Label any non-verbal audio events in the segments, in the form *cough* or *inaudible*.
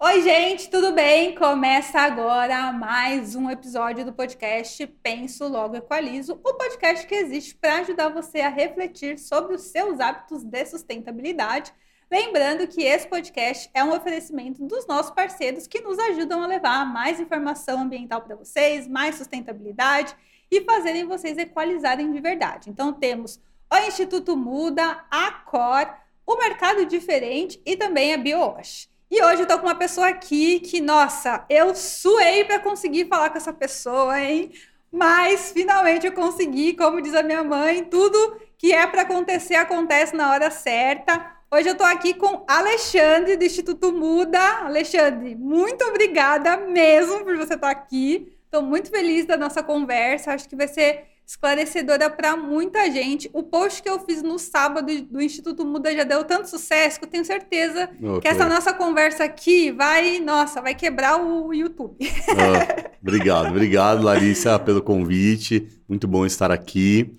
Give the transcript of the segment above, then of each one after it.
Oi, gente, tudo bem? Começa agora mais um episódio do podcast Penso Logo Equalizo, o podcast que existe para ajudar você a refletir sobre os seus hábitos de sustentabilidade. Lembrando que esse podcast é um oferecimento dos nossos parceiros que nos ajudam a levar mais informação ambiental para vocês, mais sustentabilidade e fazerem vocês equalizarem de verdade. Então temos o Instituto Muda, a Cor, o Mercado Diferente e também a BioWash. E hoje eu tô com uma pessoa aqui que, nossa, eu suei para conseguir falar com essa pessoa, hein? Mas finalmente eu consegui, como diz a minha mãe, tudo que é para acontecer acontece na hora certa. Hoje eu tô aqui com Alexandre do Instituto Muda. Alexandre, muito obrigada mesmo por você estar aqui. Estou muito feliz da nossa conversa. Acho que vai ser esclarecedora para muita gente. O post que eu fiz no sábado do Instituto Muda já deu tanto sucesso que eu tenho certeza okay. que essa nossa conversa aqui vai, nossa, vai quebrar o YouTube. Ah, *laughs* obrigado, obrigado, Larissa, pelo convite. Muito bom estar aqui.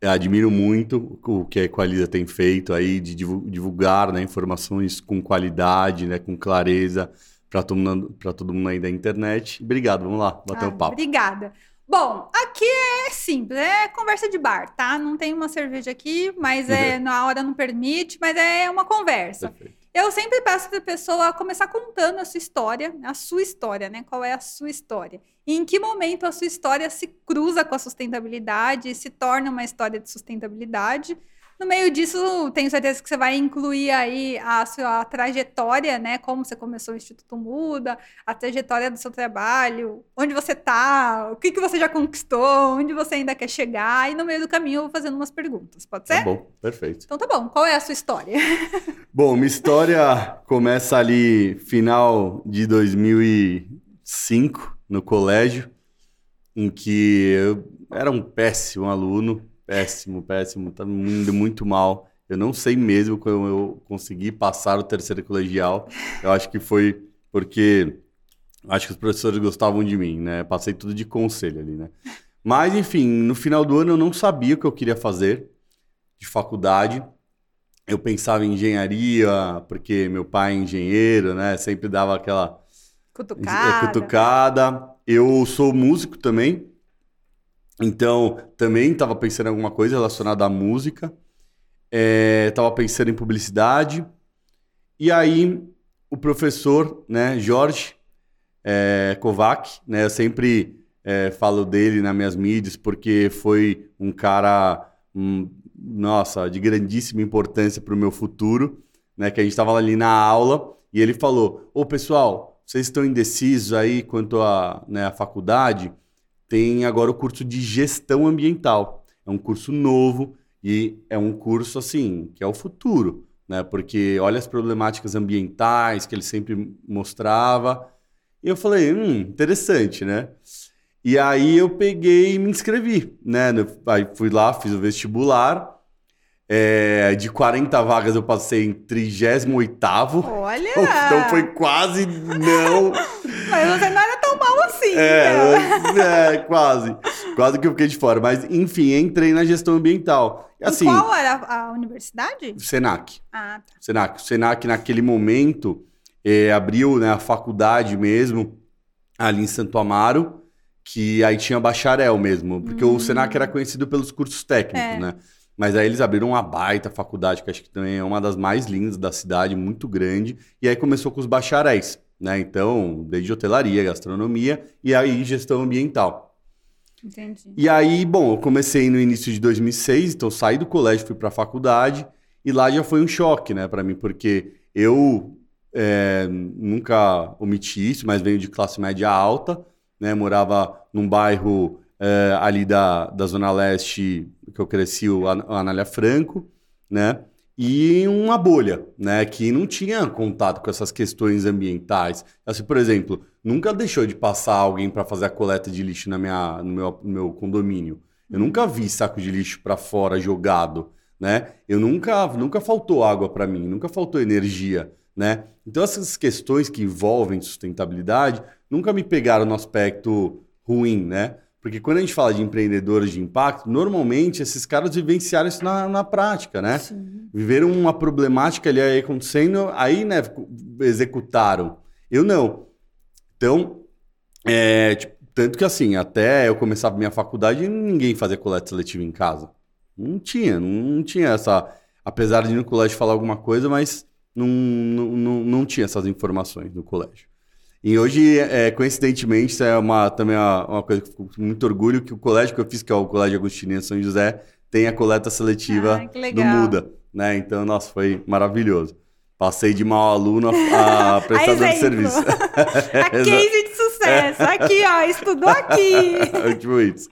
Eu admiro muito o que a Equaliza tem feito aí de divulgar né, informações com qualidade, né, com clareza para todo, mundo, todo mundo aí da internet. Obrigado, vamos lá, bater ah, um papo. Obrigada. Bom, aqui é simples, é conversa de bar, tá? Não tem uma cerveja aqui, mas é *laughs* na hora não permite, mas é uma conversa. Perfeito. Eu sempre peço para a pessoa começar contando a sua história, a sua história, né? Qual é a sua história? E em que momento a sua história se cruza com a sustentabilidade, se torna uma história de sustentabilidade? No meio disso, tenho certeza que você vai incluir aí a sua trajetória, né? Como você começou o Instituto Muda, a trajetória do seu trabalho, onde você está, o que, que você já conquistou, onde você ainda quer chegar. E no meio do caminho eu vou fazendo umas perguntas. Pode ser? Tá bom, perfeito. Então tá bom. Qual é a sua história? *laughs* bom, minha história começa ali final de 2005, no colégio, em que eu era um péssimo aluno Péssimo, péssimo. Tá indo muito mal. Eu não sei mesmo como eu consegui passar o terceiro colegial. Eu acho que foi porque acho que os professores gostavam de mim, né? Passei tudo de conselho ali, né? Mas enfim, no final do ano eu não sabia o que eu queria fazer de faculdade. Eu pensava em engenharia, porque meu pai é engenheiro, né? Sempre dava aquela cutucada. cutucada. Eu sou músico também, então, também estava pensando em alguma coisa relacionada à música. Estava é, pensando em publicidade. E aí, o professor, né, Jorge é, Kovac, né, eu sempre é, falo dele nas minhas mídias, porque foi um cara, um, nossa, de grandíssima importância para o meu futuro, né, que a gente estava ali na aula e ele falou, ô pessoal, vocês estão indecisos aí quanto à né, faculdade? Tem agora o curso de gestão ambiental. É um curso novo e é um curso assim que é o futuro, né? Porque olha as problemáticas ambientais que ele sempre mostrava. E eu falei, hum, interessante, né? E aí eu peguei e me inscrevi, né? Aí fui lá, fiz o vestibular. É, de 40 vagas eu passei em 38 Olha! *laughs* Então foi quase não. Mas você não era assim. É, então. é, quase. Quase que eu fiquei de fora. Mas, enfim, entrei na gestão ambiental. Assim, e qual era a universidade? Senac. Ah, tá. Senac. O Senac, naquele momento, é, abriu né, a faculdade mesmo, ali em Santo Amaro, que aí tinha bacharel mesmo. Porque hum. o Senac era conhecido pelos cursos técnicos, é. né? Mas aí eles abriram uma baita faculdade, que acho que também é uma das mais lindas da cidade, muito grande. E aí começou com os bacharéis né? Então, desde hotelaria, gastronomia e aí gestão ambiental. Entendi. E aí, bom, eu comecei no início de 2006, então saí do colégio, fui para a faculdade e lá já foi um choque, né, para mim, porque eu é, nunca omiti isso, mas venho de classe média alta, né? Morava num bairro é, ali da, da Zona Leste que eu cresci, o Anália Franco, né? E uma bolha, né, que não tinha contato com essas questões ambientais. Assim, por exemplo, nunca deixou de passar alguém para fazer a coleta de lixo na minha, no, meu, no meu condomínio. Eu nunca vi saco de lixo para fora jogado, né? Eu nunca, nunca faltou água para mim, nunca faltou energia, né? Então essas questões que envolvem sustentabilidade nunca me pegaram no aspecto ruim, né? Porque quando a gente fala de empreendedores de impacto, normalmente esses caras vivenciaram isso na, na prática, né? Sim. Viveram uma problemática ali aí acontecendo, aí, né, executaram. Eu não. Então, é, tipo, tanto que assim, até eu começar a minha faculdade, ninguém fazia coleta seletiva em casa. Não tinha, não tinha essa. Apesar de no colégio falar alguma coisa, mas não, não, não, não tinha essas informações no colégio. E hoje, é, coincidentemente, isso é uma, também uma, uma coisa que eu fico com muito orgulho, que o colégio que eu fiz, que é o Colégio Agostinho São José, tem a coleta seletiva do Muda. Né? Então, nossa, foi maravilhoso. Passei de mau aluno a, a *laughs* prestador de serviço. *laughs* a *laughs* case de sucesso. Aqui, ó, estudou aqui. tipo isso.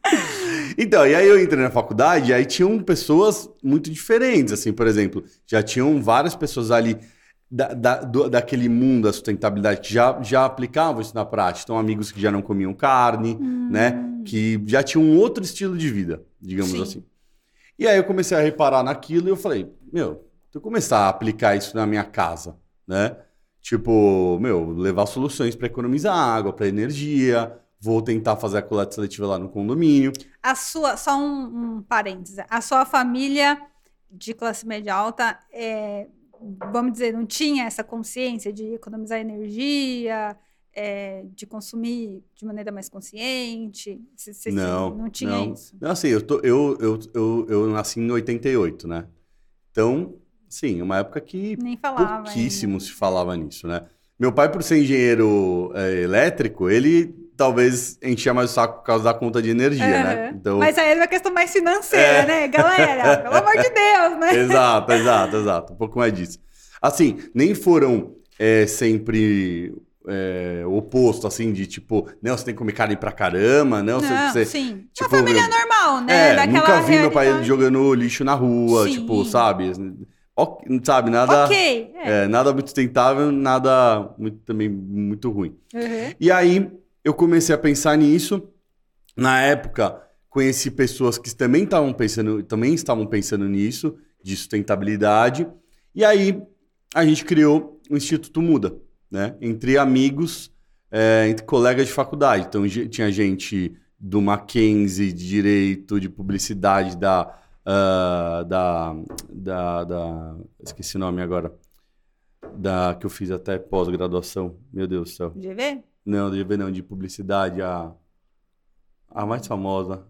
Então, e aí eu entrei na faculdade e aí tinham pessoas muito diferentes, assim, por exemplo, já tinham várias pessoas ali da, da, do, daquele mundo da sustentabilidade que já, já aplicavam isso na prática. Então, amigos que já não comiam carne, hum. né? Que já tinham um outro estilo de vida, digamos Sim. assim. E aí eu comecei a reparar naquilo e eu falei, meu, se eu começar a aplicar isso na minha casa, né? Tipo, meu, levar soluções para economizar água, para energia, vou tentar fazer a coleta seletiva lá no condomínio. A sua, só um, um parêntese, a sua família de classe média alta, é, vamos dizer, não tinha essa consciência de economizar energia, é, de consumir de maneira mais consciente? Cê, não, não tinha não. isso? Não, assim, eu, tô, eu, eu, eu, eu nasci em 88, né? Então, Sim, uma época que falava, pouquíssimo ainda. se falava nisso, né? Meu pai, por ser engenheiro é, elétrico, ele talvez enchia mais o saco por causa da conta de energia, uhum. né? Então... Mas aí é uma questão mais financeira, é... né? Galera, pelo amor de Deus, né? exato, exato, exato. Um pouco mais disso. Assim, nem foram é, sempre é, oposto, assim, de tipo, não, você tem que comer carne pra caramba, não, não você, sim. Tipo, uma família normal, né? É, Daquela nunca vi realidade. meu pai jogando lixo na rua, sim. tipo, sabe? sabe, nada. Ok. É. É, nada muito sustentável, nada muito, também muito ruim. Uhum. E aí eu comecei a pensar nisso. Na época, conheci pessoas que também estavam pensando, também estavam pensando nisso, de sustentabilidade. E aí a gente criou o Instituto Muda, né? Entre amigos, é, entre colegas de faculdade. Então tinha gente do Mackenzie, de direito, de publicidade, da uh, da, da, da. Esqueci o nome agora. Da, que eu fiz até pós-graduação. Meu Deus do céu. GV? Não, GV não, de publicidade. A, a mais famosa.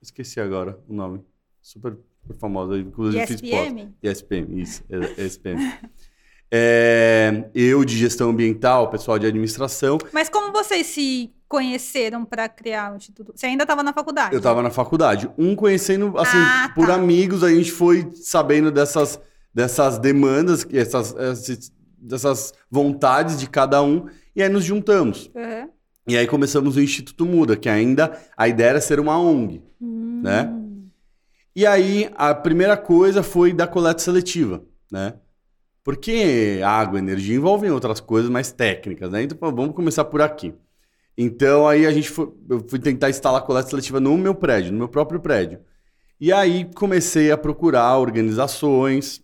Esqueci agora o nome. Super, super famosa. Inclusive ESPM? fiz. ESPM, isso. ESPM. *laughs* É, eu de gestão ambiental, pessoal de administração. Mas como vocês se conheceram para criar o instituto? Você ainda estava na faculdade? Eu estava na faculdade. Um conhecendo, assim, ah, por tá. amigos, a gente foi sabendo dessas, dessas demandas, essas, dessas vontades de cada um, e aí nos juntamos. Uhum. E aí começamos o Instituto Muda, que ainda a ideia era ser uma ONG, hum. né? E aí a primeira coisa foi da coleta seletiva, né? Porque água, energia envolvem outras coisas mais técnicas, né? Então, vamos começar por aqui. Então, aí a gente foi, eu fui tentar instalar coleta seletiva no meu prédio, no meu próprio prédio. E aí comecei a procurar organizações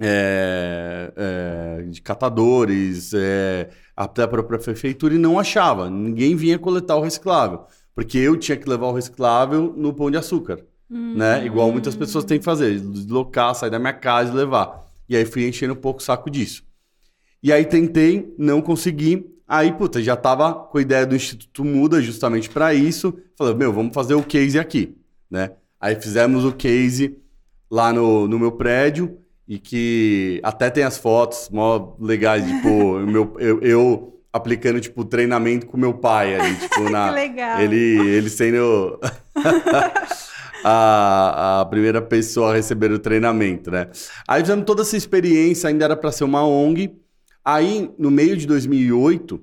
é, é, de catadores, é, até a própria prefeitura, e não achava. Ninguém vinha coletar o reciclável. Porque eu tinha que levar o reciclável no pão de açúcar. Hum. Né? Igual muitas pessoas têm que fazer, deslocar, sair da minha casa e levar. E aí fui enchendo um pouco o saco disso. E aí tentei, não consegui. Aí, puta, já tava com a ideia do Instituto Muda justamente para isso. Falei, meu, vamos fazer o case aqui, né? Aí fizemos o case lá no, no meu prédio e que até tem as fotos mó legais, tipo, *laughs* meu, eu, eu aplicando, tipo, treinamento com meu pai ali, tipo, *laughs* na... que legal. Ele, ele sendo... *laughs* a, a primeira pessoa a receber o treinamento, né? Aí fizemos toda essa experiência, ainda era para ser uma ONG. Aí, no meio de 2008,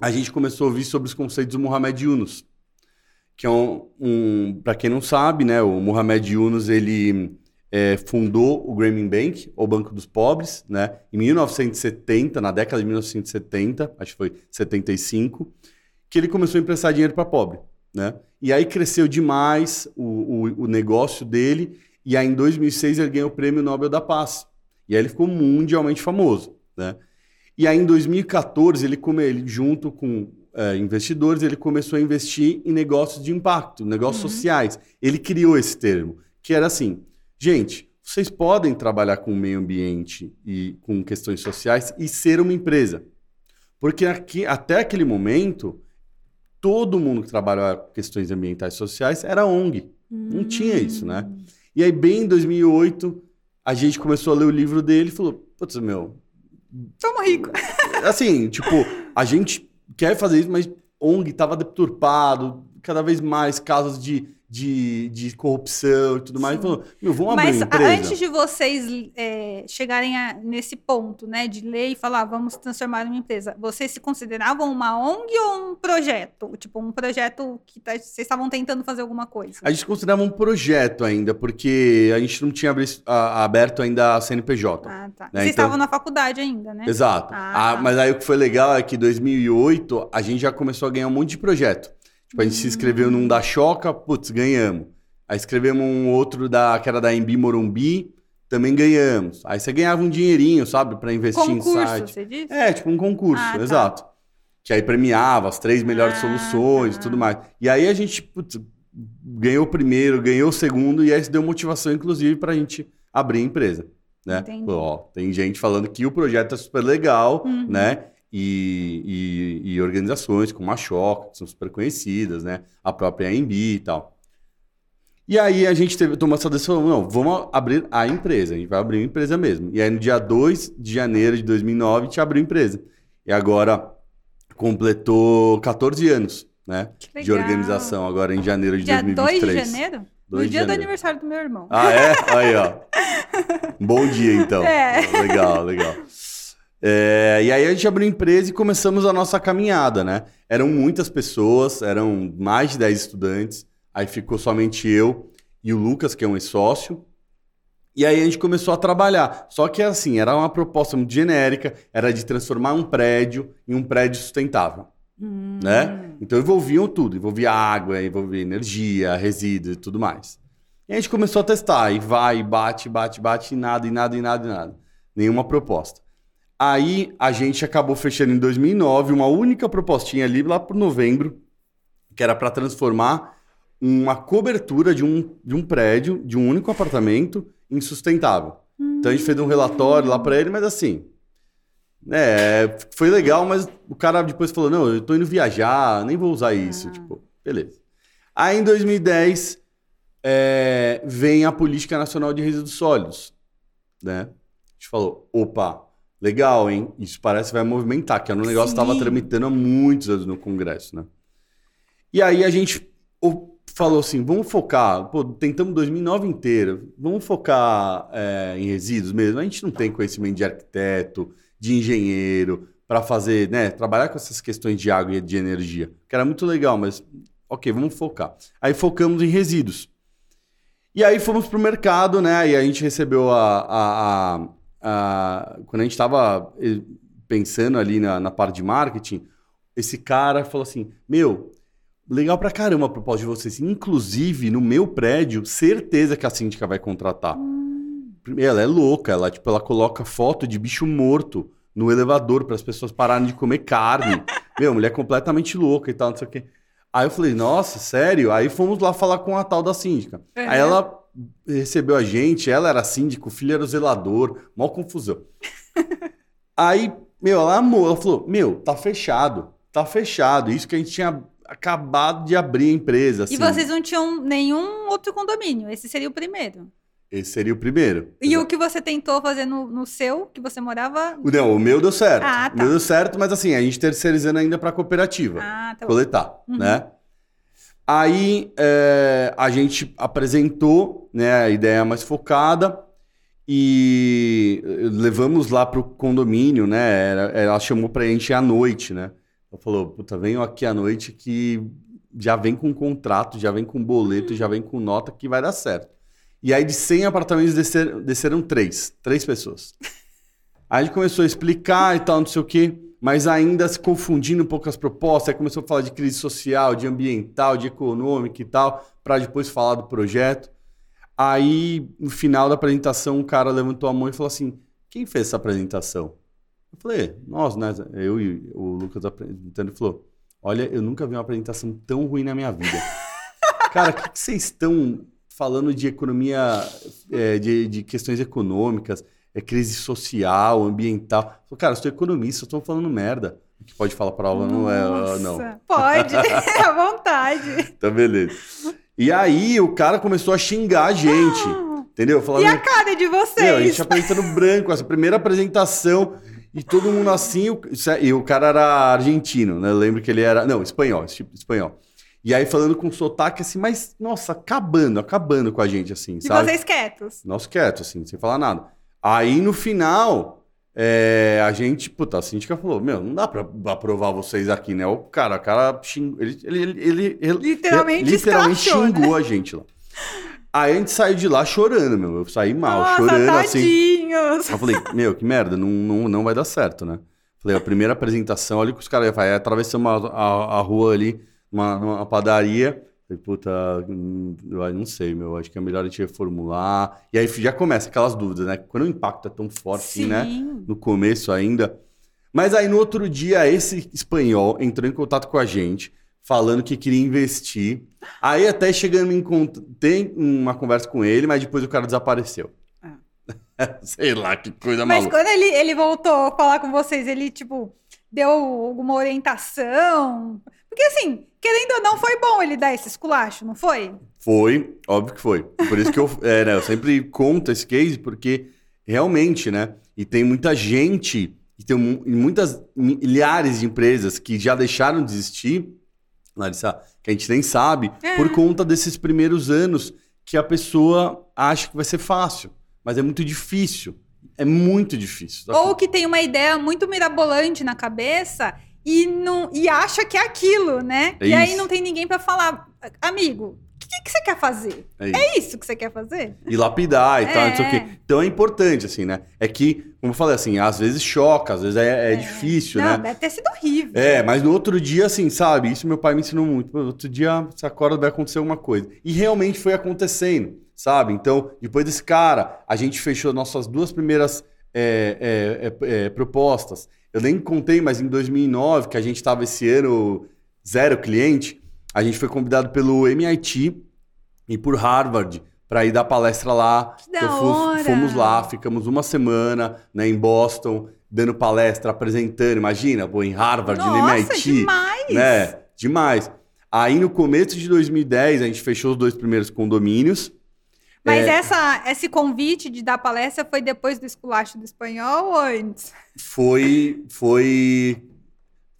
a gente começou a ouvir sobre os conceitos do Mohamed Yunus, que é um, um para quem não sabe, né? O Mohamed Yunus ele é, fundou o Grameen Bank, o Banco dos Pobres, né? Em 1970, na década de 1970, acho que foi 75, que ele começou a emprestar dinheiro para pobre. Né? E aí cresceu demais o, o, o, negócio dele, e aí em 2006 ele ganhou o Prêmio Nobel da Paz. E aí ele ficou mundialmente famoso. Né? E aí em 2014, ele, ele junto com é, investidores, ele começou a investir em negócios de impacto, negócios uhum. sociais. Ele criou esse termo, que era assim, gente, vocês podem trabalhar com o meio ambiente e com questões sociais e ser uma empresa. Porque aqui, até aquele momento, todo mundo que trabalhava com questões ambientais e sociais era ONG. Não tinha isso, né? E aí, bem em 2008, a gente começou a ler o livro dele e falou: Putz, meu. Somos ricos. *laughs* Assim, tipo, a gente quer fazer isso, mas ONG tava deturpado, cada vez mais casos de de, de corrupção e tudo mais. Falou, meu, vamos abrir Mas empresa. antes de vocês é, chegarem a- nesse ponto, né, de ler e falar, vamos transformar em uma empresa, vocês se consideravam uma ONG ou um projeto? Tipo, um projeto que tá- vocês estavam tentando fazer alguma coisa? A gente considerava um projeto ainda, porque a gente não tinha aberto ainda a CNPJ. Ah, tá. Né, Vocês então- estavam na faculdade ainda, né? Exato. Ah, Ah, tá. mas aí o que foi legal é que em 2008 a gente já começou a ganhar um monte de projeto. Tipo, a gente se inscreveu num da Choca, putz, ganhamos. Aí escrevemos um outro da, que era da Embi Morumbi, também ganhamos. Aí você ganhava um dinheirinho, sabe, para investir em Concurso, site. você disse? É, tipo um concurso, Ah, tá. exato. Que aí premiava as três melhores Ah, soluções e tá. tudo mais. E aí a gente putz, ganhou o primeiro, ganhou o segundo, e aí isso deu motivação, inclusive, pra gente abrir a empresa. Né? Entendi. Ó, tem gente falando que o projeto é super legal, Uhum. né? E, e- e organizações como a Choca, que são super conhecidas, né? A própria AMB e tal. E aí a gente teve, tomou essa decisão, não, vamos abrir a empresa, a gente vai abrir uma empresa mesmo. E aí no dia 2 de janeiro de 2009 a gente abriu a empresa. E agora completou 14 anos, né? De organização, agora em janeiro de Dia 2 2023. de janeiro? 2 no de dia do aniversário do meu irmão. Ah, é? Aí, ó. *laughs* Bom dia, então. É. Legal, legal. É, e aí a gente abriu a empresa e começamos a nossa caminhada, né? Eram muitas pessoas, eram mais de 10 estudantes. Aí ficou somente eu e o Lucas, que é um ex-sócio. E aí a gente começou a trabalhar. Só que assim, era uma proposta muito genérica, era de transformar um prédio em um prédio sustentável Hum. né? Então envolviam tudo, envolvia água, envolvia energia, resíduos e tudo mais. E a gente começou a testar, e vai, e bate, bate, bate, e nada, e nada, e nada, e nada. Nenhuma proposta. Aí a gente acabou fechando em 2009 uma única propostinha ali lá por novembro, que era para transformar uma cobertura de um, de um prédio, de um único apartamento, em sustentável. Então a gente fez um relatório lá para ele, mas assim, é, foi legal, mas o cara depois falou: não, eu tô indo viajar, nem vou usar isso. Tipo, beleza. Aí em 2010 é, vem a Política Nacional de Resíduos Sólidos. Né? A gente falou: opa, legal, hein? Isso parece que vai movimentar, que era um negócio que estava Sim. tramitando há muitos anos no Congresso. Né? E aí a gente o- falou assim: vamos focar, pô, tentamos 2009 inteiro, vamos focar é, em resíduos mesmo. A gente não tem conhecimento de arquiteto, de engenheiro, para fazer, né, trabalhar com essas questões de água e de energia, que era muito legal, mas ok, vamos focar. Aí focamos em resíduos. E aí fomos pro mercado, né? E a gente recebeu a. a- a- a- quando a gente estava pensando ali na, na parte de marketing, esse cara falou assim: Meu, legal pra caramba a proposta de vocês. Inclusive, no meu prédio, certeza que a síndica vai contratar. Primeiro, Ela é louca, ela, tipo, ela coloca foto de bicho morto no elevador para as pessoas pararem de comer carne. *laughs* Meu, mulher completamente louca e tal, não sei o quê. Aí eu falei, nossa, sério? Aí fomos lá falar com a tal da síndica. Uhum. Aí ela recebeu a gente, ela era síndica, o filho era o zelador, mó confusão. *laughs* Aí, meu, ela amou, ela falou, meu, tá fechado, tá fechado. Isso que a gente tinha acabado de abrir a empresa. E assim. vocês não tinham nenhum outro condomínio. Esse seria o primeiro. Esse seria o primeiro. E o que você tentou fazer no, no seu, que você morava. O- Não, o meu deu certo. Ah, O tá. meu deu certo, mas assim, a gente terceirizando ainda pra cooperativa. Ah, tá bom. coletar, Uhum. né? Aí é, a gente apresentou né, a ideia mais focada e eh, levamos lá pro condomínio, né? Era- Ela chamou pra gente ir à noite, né? Ela falou, puta, venham aqui à noite que já vem com contrato, já vem com boleto, já vem com nota que vai dar certo. E aí de 100 apartamentos desceram, desceram três, três pessoas. Aí a gente começou a explicar e tal, não sei o quê, mas ainda se confundindo um pouco as propostas. Aí começou a falar de crise social, de ambiental, de econômica e tal, para depois falar do projeto. Aí, no final da apresentação, um cara levantou a mão e falou assim: Quem fez essa apresentação? Eu falei: Nós, né? Eu e o Lucas apresentando. Ele falou: Olha, eu nunca vi uma apresentação tão ruim na minha vida. *laughs* cara, o que, que vocês estão falando de economia, é, de, de questões econômicas? É crise social, ambiental. Eu falei, cara, eu sou economista, eu tô falando merda. O que pode falar palavra não é, ah, não. Nossa, Pode, *laughs* à vontade. Então, beleza. E aí o cara começou a xingar a gente. Entendeu? Falando, E a cara de Meu, a vocês? gente apresentando branco, essa primeira apresentação, e todo mundo assim, é- e o cara era argentino, né? Eu lembro que ele era. Não, espanhol, esse tipo espanhol. E aí falando com sotaque assim, mas, nossa, acabando, acabando com a gente, assim, E sabe? vocês quietos. Nós quietos, assim, sem falar nada. Aí no final, é, a gente, puta, a síndica falou: Meu, não dá pra aprovar vocês aqui, né? O cara, o cara xingou, ele, ele, ele, ele- ele- Literalmente literalmente né? xingou a gente lá. Aí a gente saiu de lá chorando, meu. Eu saí mal, Nossa, chorando assim. tadinhos. Eu falei, meu, que merda, não, não, não vai dar certo, né? Falei, a primeira apresentação, olha o que os caras fazem. Aí atravessamos a, a, a rua ali, uma, uma padaria. Falei, puta, hum, eu não sei, meu, acho que é melhor a gente reformular. E aí já começa aquelas dúvidas, né? Quando o impacto é tão forte, assim, né? Sim. No começo ainda. Mas aí no outro dia, esse espanhol entrou em contato com a gente, falando que queria investir. Aí até chegando em tem uma conversa com ele, mas depois o cara desapareceu. *laughs* Sei lá, que coisa Mas maluca. quando ele, ele voltou a falar com vocês, ele, tipo, deu alguma orientação? Porque, assim, querendo ou não, foi bom ele dar esse esculacho, não foi? Foi, óbvio que foi. Por isso que eu, *laughs* é, né, eu sempre conto esse case, porque realmente, né? E tem muita gente, e tem mu- muitas milhares de empresas que já deixaram de existir, Larissa, que a gente nem sabe, É. por conta desses primeiros anos que a pessoa acha que vai ser fácil. Mas é muito difícil. É muito difícil. Ou que tem uma ideia muito mirabolante na cabeça e, não, e acha que é aquilo, né? É e aí não tem ninguém pra falar, amigo, o que, que você quer fazer? É isso. É isso que você quer fazer? e lapidar e tal, não sei o É. quê. Então é importante, assim, né? É que, como eu falei, assim, às vezes choca, às vezes é, é difícil, não, né? deve ter sido horrível. É, mas no outro dia, assim, sabe? Isso meu pai me ensinou muito. No outro dia, você acorda, vai acontecer alguma coisa. E realmente foi acontecendo, sabe? Então, depois desse cara, a gente fechou nossas duas primeiras é, é, é, é, propostas. Eu nem contei, mas em 2009, que a gente estava esse ano zero cliente, a gente foi convidado pelo MIT e por Harvard para ir dar palestra lá. Que da Então, hora! fomos lá, ficamos uma semana né, em Boston, dando palestra, apresentando. Imagina, pô, em Harvard, no Nossa, MIT. demais! Né? Demais. Aí no começo de 2010, a gente fechou os dois primeiros condomínios. Mas É. essa, esse convite de dar palestra foi depois do esculacho do espanhol ou antes? Foi. Foi.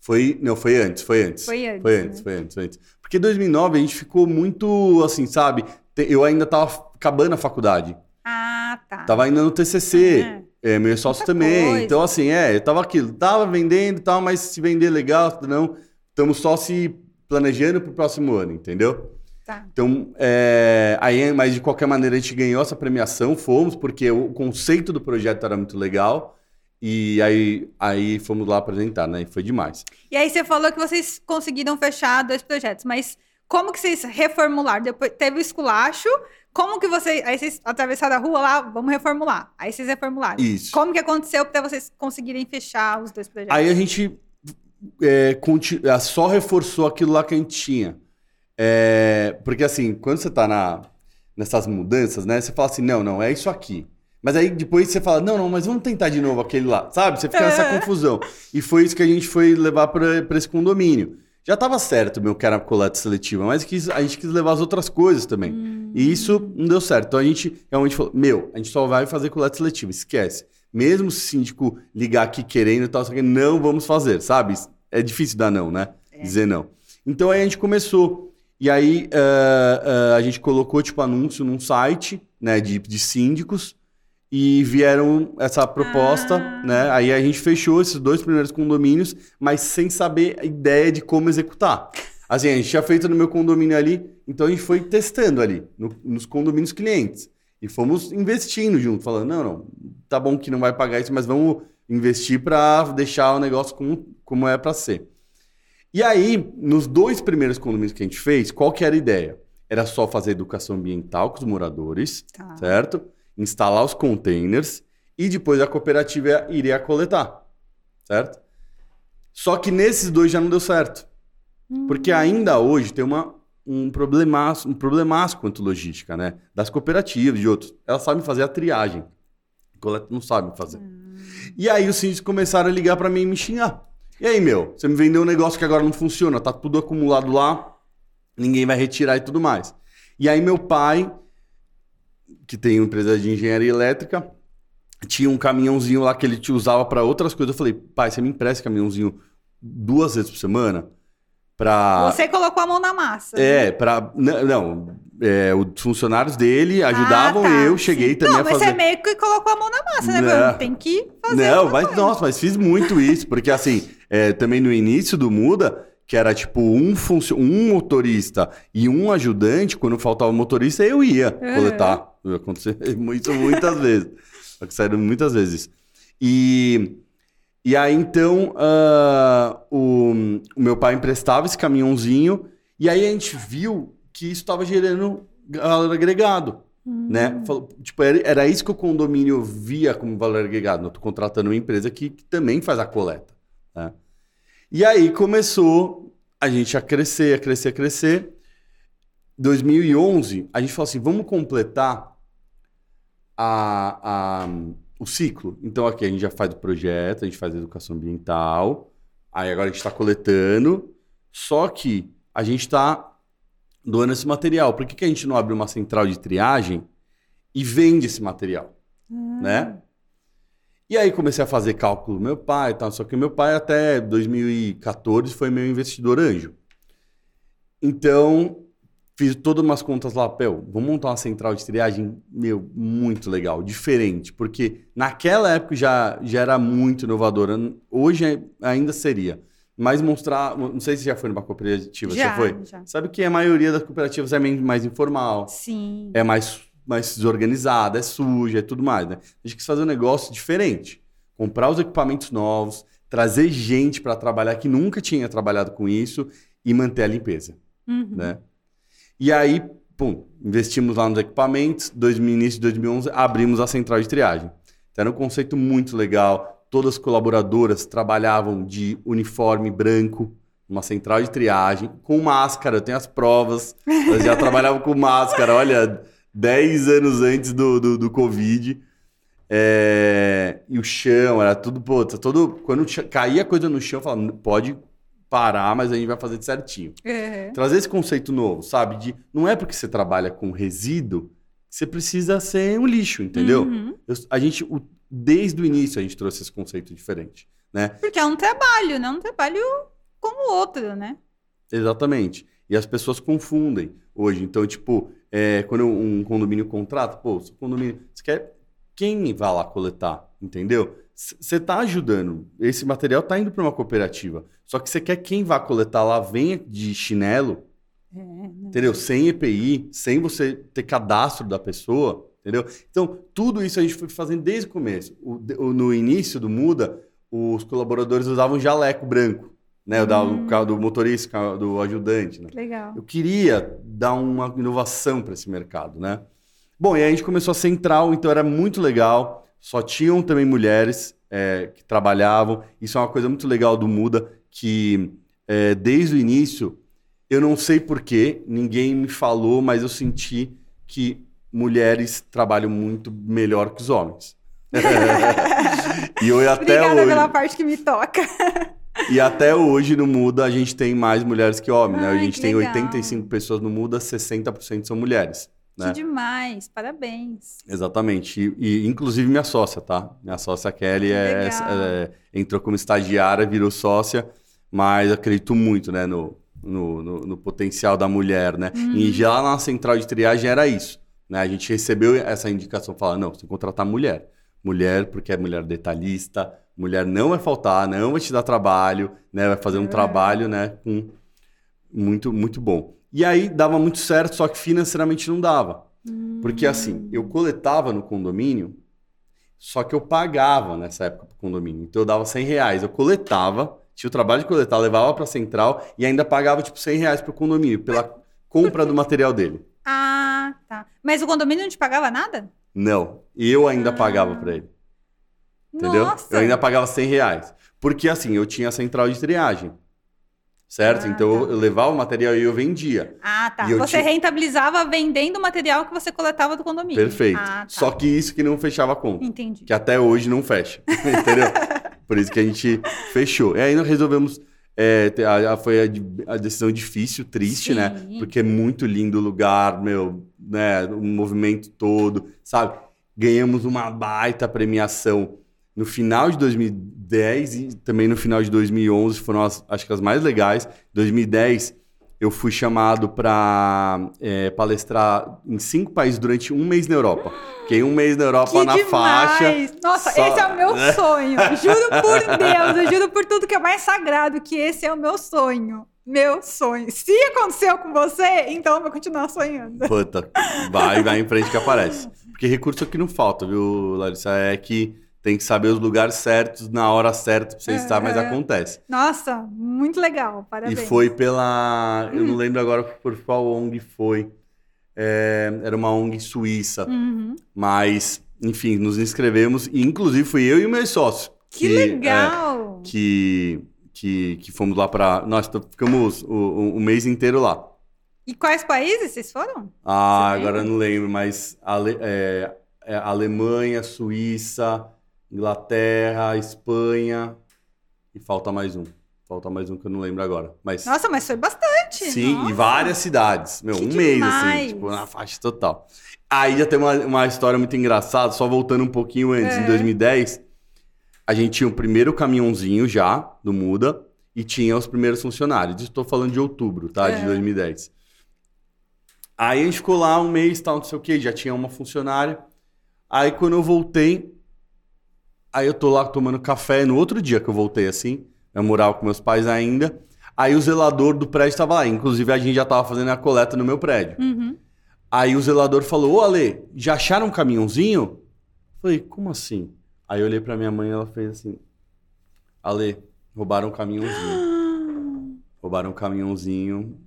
Foi. Não, foi antes, foi antes. Foi antes, Foi antes, né? foi antes, foi antes. Porque 2009 a gente ficou muito, assim, sabe? Eu ainda tava acabando a faculdade. Ah, tá. Tava ainda no TCC. É. É, meu sócio Muita também. coisa. Então, assim, é, eu tava aquilo. Tava vendendo e tal, mas se vender legal, não, estamos só se planejando pro próximo ano, entendeu? Tá. Então, é, aí, mas de qualquer maneira a gente ganhou essa premiação, fomos, porque o conceito do projeto era muito legal. E aí, aí fomos lá apresentar, né? E foi demais. E aí você falou que vocês conseguiram fechar dois projetos, mas como que vocês reformularam? Depois teve o esculacho, como que vocês. Aí vocês atravessaram a rua lá, vamos reformular. Aí vocês reformularam. Isso. Como que aconteceu para vocês conseguirem fechar os dois projetos? Aí a gente é, só reforçou aquilo lá que a gente tinha. É, porque assim, quando você tá na, nessas mudanças, né? Você fala assim, não, não, é isso aqui. Mas aí depois você fala, não, não, mas vamos tentar de novo aquele lá, sabe? Você fica nessa É. confusão. E foi isso que a gente foi levar pra esse condomínio. Já tava certo, meu, que era coleta seletiva, mas quis- a gente quis levar as outras coisas também. E isso não deu certo. Então a gente realmente falou, meu, a gente só vai fazer coleta seletiva, esquece. Mesmo se o síndico ligar aqui querendo e tal, só que não vamos fazer, sabe? É difícil dar não, né? Dizer não. Então aí a gente começou. E aí ah, ah, a gente colocou, tipo, anúncio num site, né, de, de síndicos. E vieram essa proposta, Ah. né? Aí a gente fechou esses dois primeiros condomínios, mas sem saber a ideia de como executar. Assim, a gente tinha feito no meu condomínio ali, então a gente foi testando ali, no- nos condomínios clientes. E fomos investindo junto, falando, não, não, tá bom que não vai pagar isso, mas vamos investir para deixar o negócio como, como é para ser. E aí, nos dois primeiros condomínios que a gente fez, qual que era a ideia? Era só fazer educação ambiental com os moradores, Tá. certo? Instalar os containers e depois a cooperativa iria coletar, certo? Só que nesses dois já não deu certo. Porque ainda hoje tem uma, um, problemaço, um problemaço quanto logística, né? Das cooperativas e outros. Elas sabem fazer a triagem. coleta não sabem fazer. E aí os síndicos começaram a ligar pra mim e me xingar. E aí, meu, você me vendeu um negócio que agora não funciona, tá tudo acumulado lá, ninguém vai retirar e tudo mais. E aí meu pai, que tem uma empresa de engenharia elétrica, tinha um caminhãozinho lá que ele te usava pra outras coisas. Eu falei, pai, você me empresta esse caminhãozinho duas vezes por semana? Pra... Você colocou a mão na massa. É, pra. Não, não, é, os funcionários dele ajudavam Ah, tá, eu, cheguei sim. também Não, a mas fazer. você meio que colocou a mão na massa, né? Não. Bruno? Tem que fazer Não, mas coisa. nossa, mas fiz muito isso, porque assim, é, também no início do Muda, que era tipo um, funcio- um motorista e um ajudante, quando faltava motorista, eu ia Uhum. coletar. Aconteceu *laughs* isso muitas vezes. Aconteceu muitas vezes. E, e aí então ah, o, o meu pai emprestava esse caminhãozinho, e aí a gente viu que isso estava gerando valor agregado né? Falou- tipo, era, era isso que o condomínio via como valor agregado. Eu tô contratando uma empresa que, que também faz a coleta, né? E aí começou a gente a crescer, a crescer, a crescer. 2011, a gente falou assim, vamos completar a, a- o ciclo. Então aqui a gente já faz o projeto, a gente faz a educação ambiental, aí agora a gente está coletando, só que a gente está doando esse material. Por que, que a gente não abre uma central de triagem e vende esse material, né? E aí comecei a fazer cálculo do meu pai e tal, só que meu pai até 2014 foi meu investidor anjo. Então, fiz todas umas contas lá, Pel, vamos montar uma central de triagem, meu, muito legal, diferente, porque naquela época já, já era muito inovadora, hoje é- ainda seria. Mas mostrar, não sei se já foi numa cooperativa, Já, já foi? já. Sabe que a maioria das cooperativas é mais informal, Sim. é mais, mais desorganizada, é suja, é tudo mais, né? A gente quis fazer um negócio diferente. Comprar os equipamentos novos, trazer gente para trabalhar que nunca tinha trabalhado com isso e manter a limpeza, Uhum. né? E aí, pum, investimos lá nos equipamentos, dois, no início de 2011, abrimos a central de triagem. Então, era um conceito muito legal. Todas as colaboradoras trabalhavam de uniforme branco, uma central de triagem, com máscara. Eu tenho as provas. Elas já *laughs* trabalhavam com máscara, olha, 10 anos antes do, do, do Covid. É, e o chão, era tudo, pô, todo. Quando caía coisa no chão, eu falava, pode parar, mas a gente vai fazer de certinho. Uhum. Trazer esse conceito novo, sabe? De não é porque você trabalha com resíduo que você precisa ser um lixo, entendeu? Uhum. Eu- a gente, o- desde o início, a gente trouxe esse conceito diferente, né? Porque é um trabalho, né? Um trabalho como outro, né? Exatamente. E as pessoas confundem hoje. Então, tipo, é, quando um condomínio contrata, pô, seu condomínio, você quer quem vai lá coletar, entendeu? Você tá ajudando. Esse material tá indo para uma cooperativa. Só que você quer quem vá coletar lá venha de chinelo, É, né? entendeu? Sem EPI, sem você ter cadastro da pessoa, entendeu? Então, tudo isso a gente foi fazendo desde o começo. O- o- no início do Muda, os colaboradores usavam jaleco branco, né? O Hum. do, carro do motorista, do ajudante, né? Legal. Eu queria dar uma inovação para esse mercado, né? Bom, e aí a gente começou a central, então era muito legal. Só tinham também mulheres é, que trabalhavam. Isso é uma coisa muito legal do Muda, que é, desde o início, eu não sei porquê, ninguém me falou, mas eu senti que mulheres trabalham muito melhor que os homens. *laughs* e eu até Obrigada hoje, pela parte que me toca. e até hoje no Muda a gente tem mais mulheres que homens, né? A Ai, gente que tem legal. 85 pessoas no Muda, 60% são mulheres, Que né? demais. Parabéns. Exatamente. E, e, inclusive minha sócia, tá? Minha sócia Kelly é, é- entrou como estagiária, virou sócia, mas acredito muito, né, no, no, no- no potencial da mulher, né? Uhum. E já na central de triagem era isso, né? A gente recebeu essa indicação, falando, não, você tem que contratar mulher. Mulher, porque é mulher detalhista, mulher não vai faltar, não vai te dar trabalho, né? Vai fazer um É. trabalho, né, com muito, muito bom. E aí dava muito certo, só que financeiramente não dava. Porque assim, eu coletava no condomínio, só que eu pagava nessa época pro condomínio. Então eu dava 100 reais. Eu coletava, tinha o trabalho de coletar, levava pra central e ainda pagava tipo 100 reais pro condomínio, pela *laughs* compra do material dele. Ah, tá. Mas o condomínio não te pagava nada? Não, eu ainda Ah. pagava pra ele, entendeu? Nossa. Eu ainda pagava 100 reais. Porque assim, eu tinha a central de triagem. certo? Ah, então tá. eu, levava o material e eu vendia. Ah, tá. E Você tinha- rentabilizava vendendo o material que você coletava do condomínio. Perfeito. Ah, tá. Só que isso que não fechava a conta. Entendi. que até hoje não fecha, *laughs* entendeu? Por isso que a gente fechou. E aí nós resolvemos. É, a- a- foi a, a decisão difícil, triste, né? Sim. Porque é muito lindo o lugar, meu, né? O movimento todo, sabe? Ganhamos uma baita premiação no final de 2010 e também no final de 2011, foram as, acho que as mais legais. 2010, eu fui chamado para palestrar em cinco países durante um mês na Europa. Fiquei um mês na Europa Que na demais! faixa. Nossa, Só- esse é o meu né? *laughs* sonho. Juro por Deus, eu juro por tudo que é mais sagrado que esse é o meu sonho. Meu sonho. Se aconteceu com você, então eu vou continuar sonhando. Puta, vai, vai em frente que aparece. Porque recurso aqui não falta, viu, Larissa? É que tem que saber os lugares certos, na hora certa, pra você estar, mas é. acontece. Nossa, muito legal. Parabéns. E foi pela. Eu não lembro agora por qual ONG foi. É, era uma ONG suíça. Uhum. Mas, enfim, nos inscrevemos. E inclusive fui eu e o meu sócio. Que, legal! é, que, que, que fomos lá pra. Nós ficamos o, o- o mês inteiro lá. E quais países vocês foram? Ah, Você agora eu não lembro, mas Ale- é, é Alemanha, Suíça, Inglaterra, Espanha. E falta mais um. Falta mais um que eu não lembro agora. Mas Nossa, mas foi bastante. sim, Nossa. e várias cidades. Meu, Que um mês, demais. assim, tipo, na faixa total. Aí já tem uma, uma história muito engraçada, só voltando um pouquinho antes, É. em 2010, a gente tinha o primeiro caminhãozinho já, do Muda, e tinha os primeiros funcionários. Estou falando de outubro, tá? É. De 2010. Aí a gente ficou lá um mês, tal, não sei o quê, já tinha uma funcionária. Aí quando eu voltei, aí eu tô lá tomando café, no outro dia que eu voltei assim, eu morava com meus pais ainda. Aí o zelador do prédio estava lá, inclusive a gente já tava fazendo a coleta no meu prédio. Uhum. Aí o zelador falou: Ô Ale, já acharam um caminhãozinho? Falei, como assim? Aí eu olhei pra minha mãe e ela fez assim: Ale, roubaram um caminhãozinho. *gasps* Roubaram um caminhãozinho.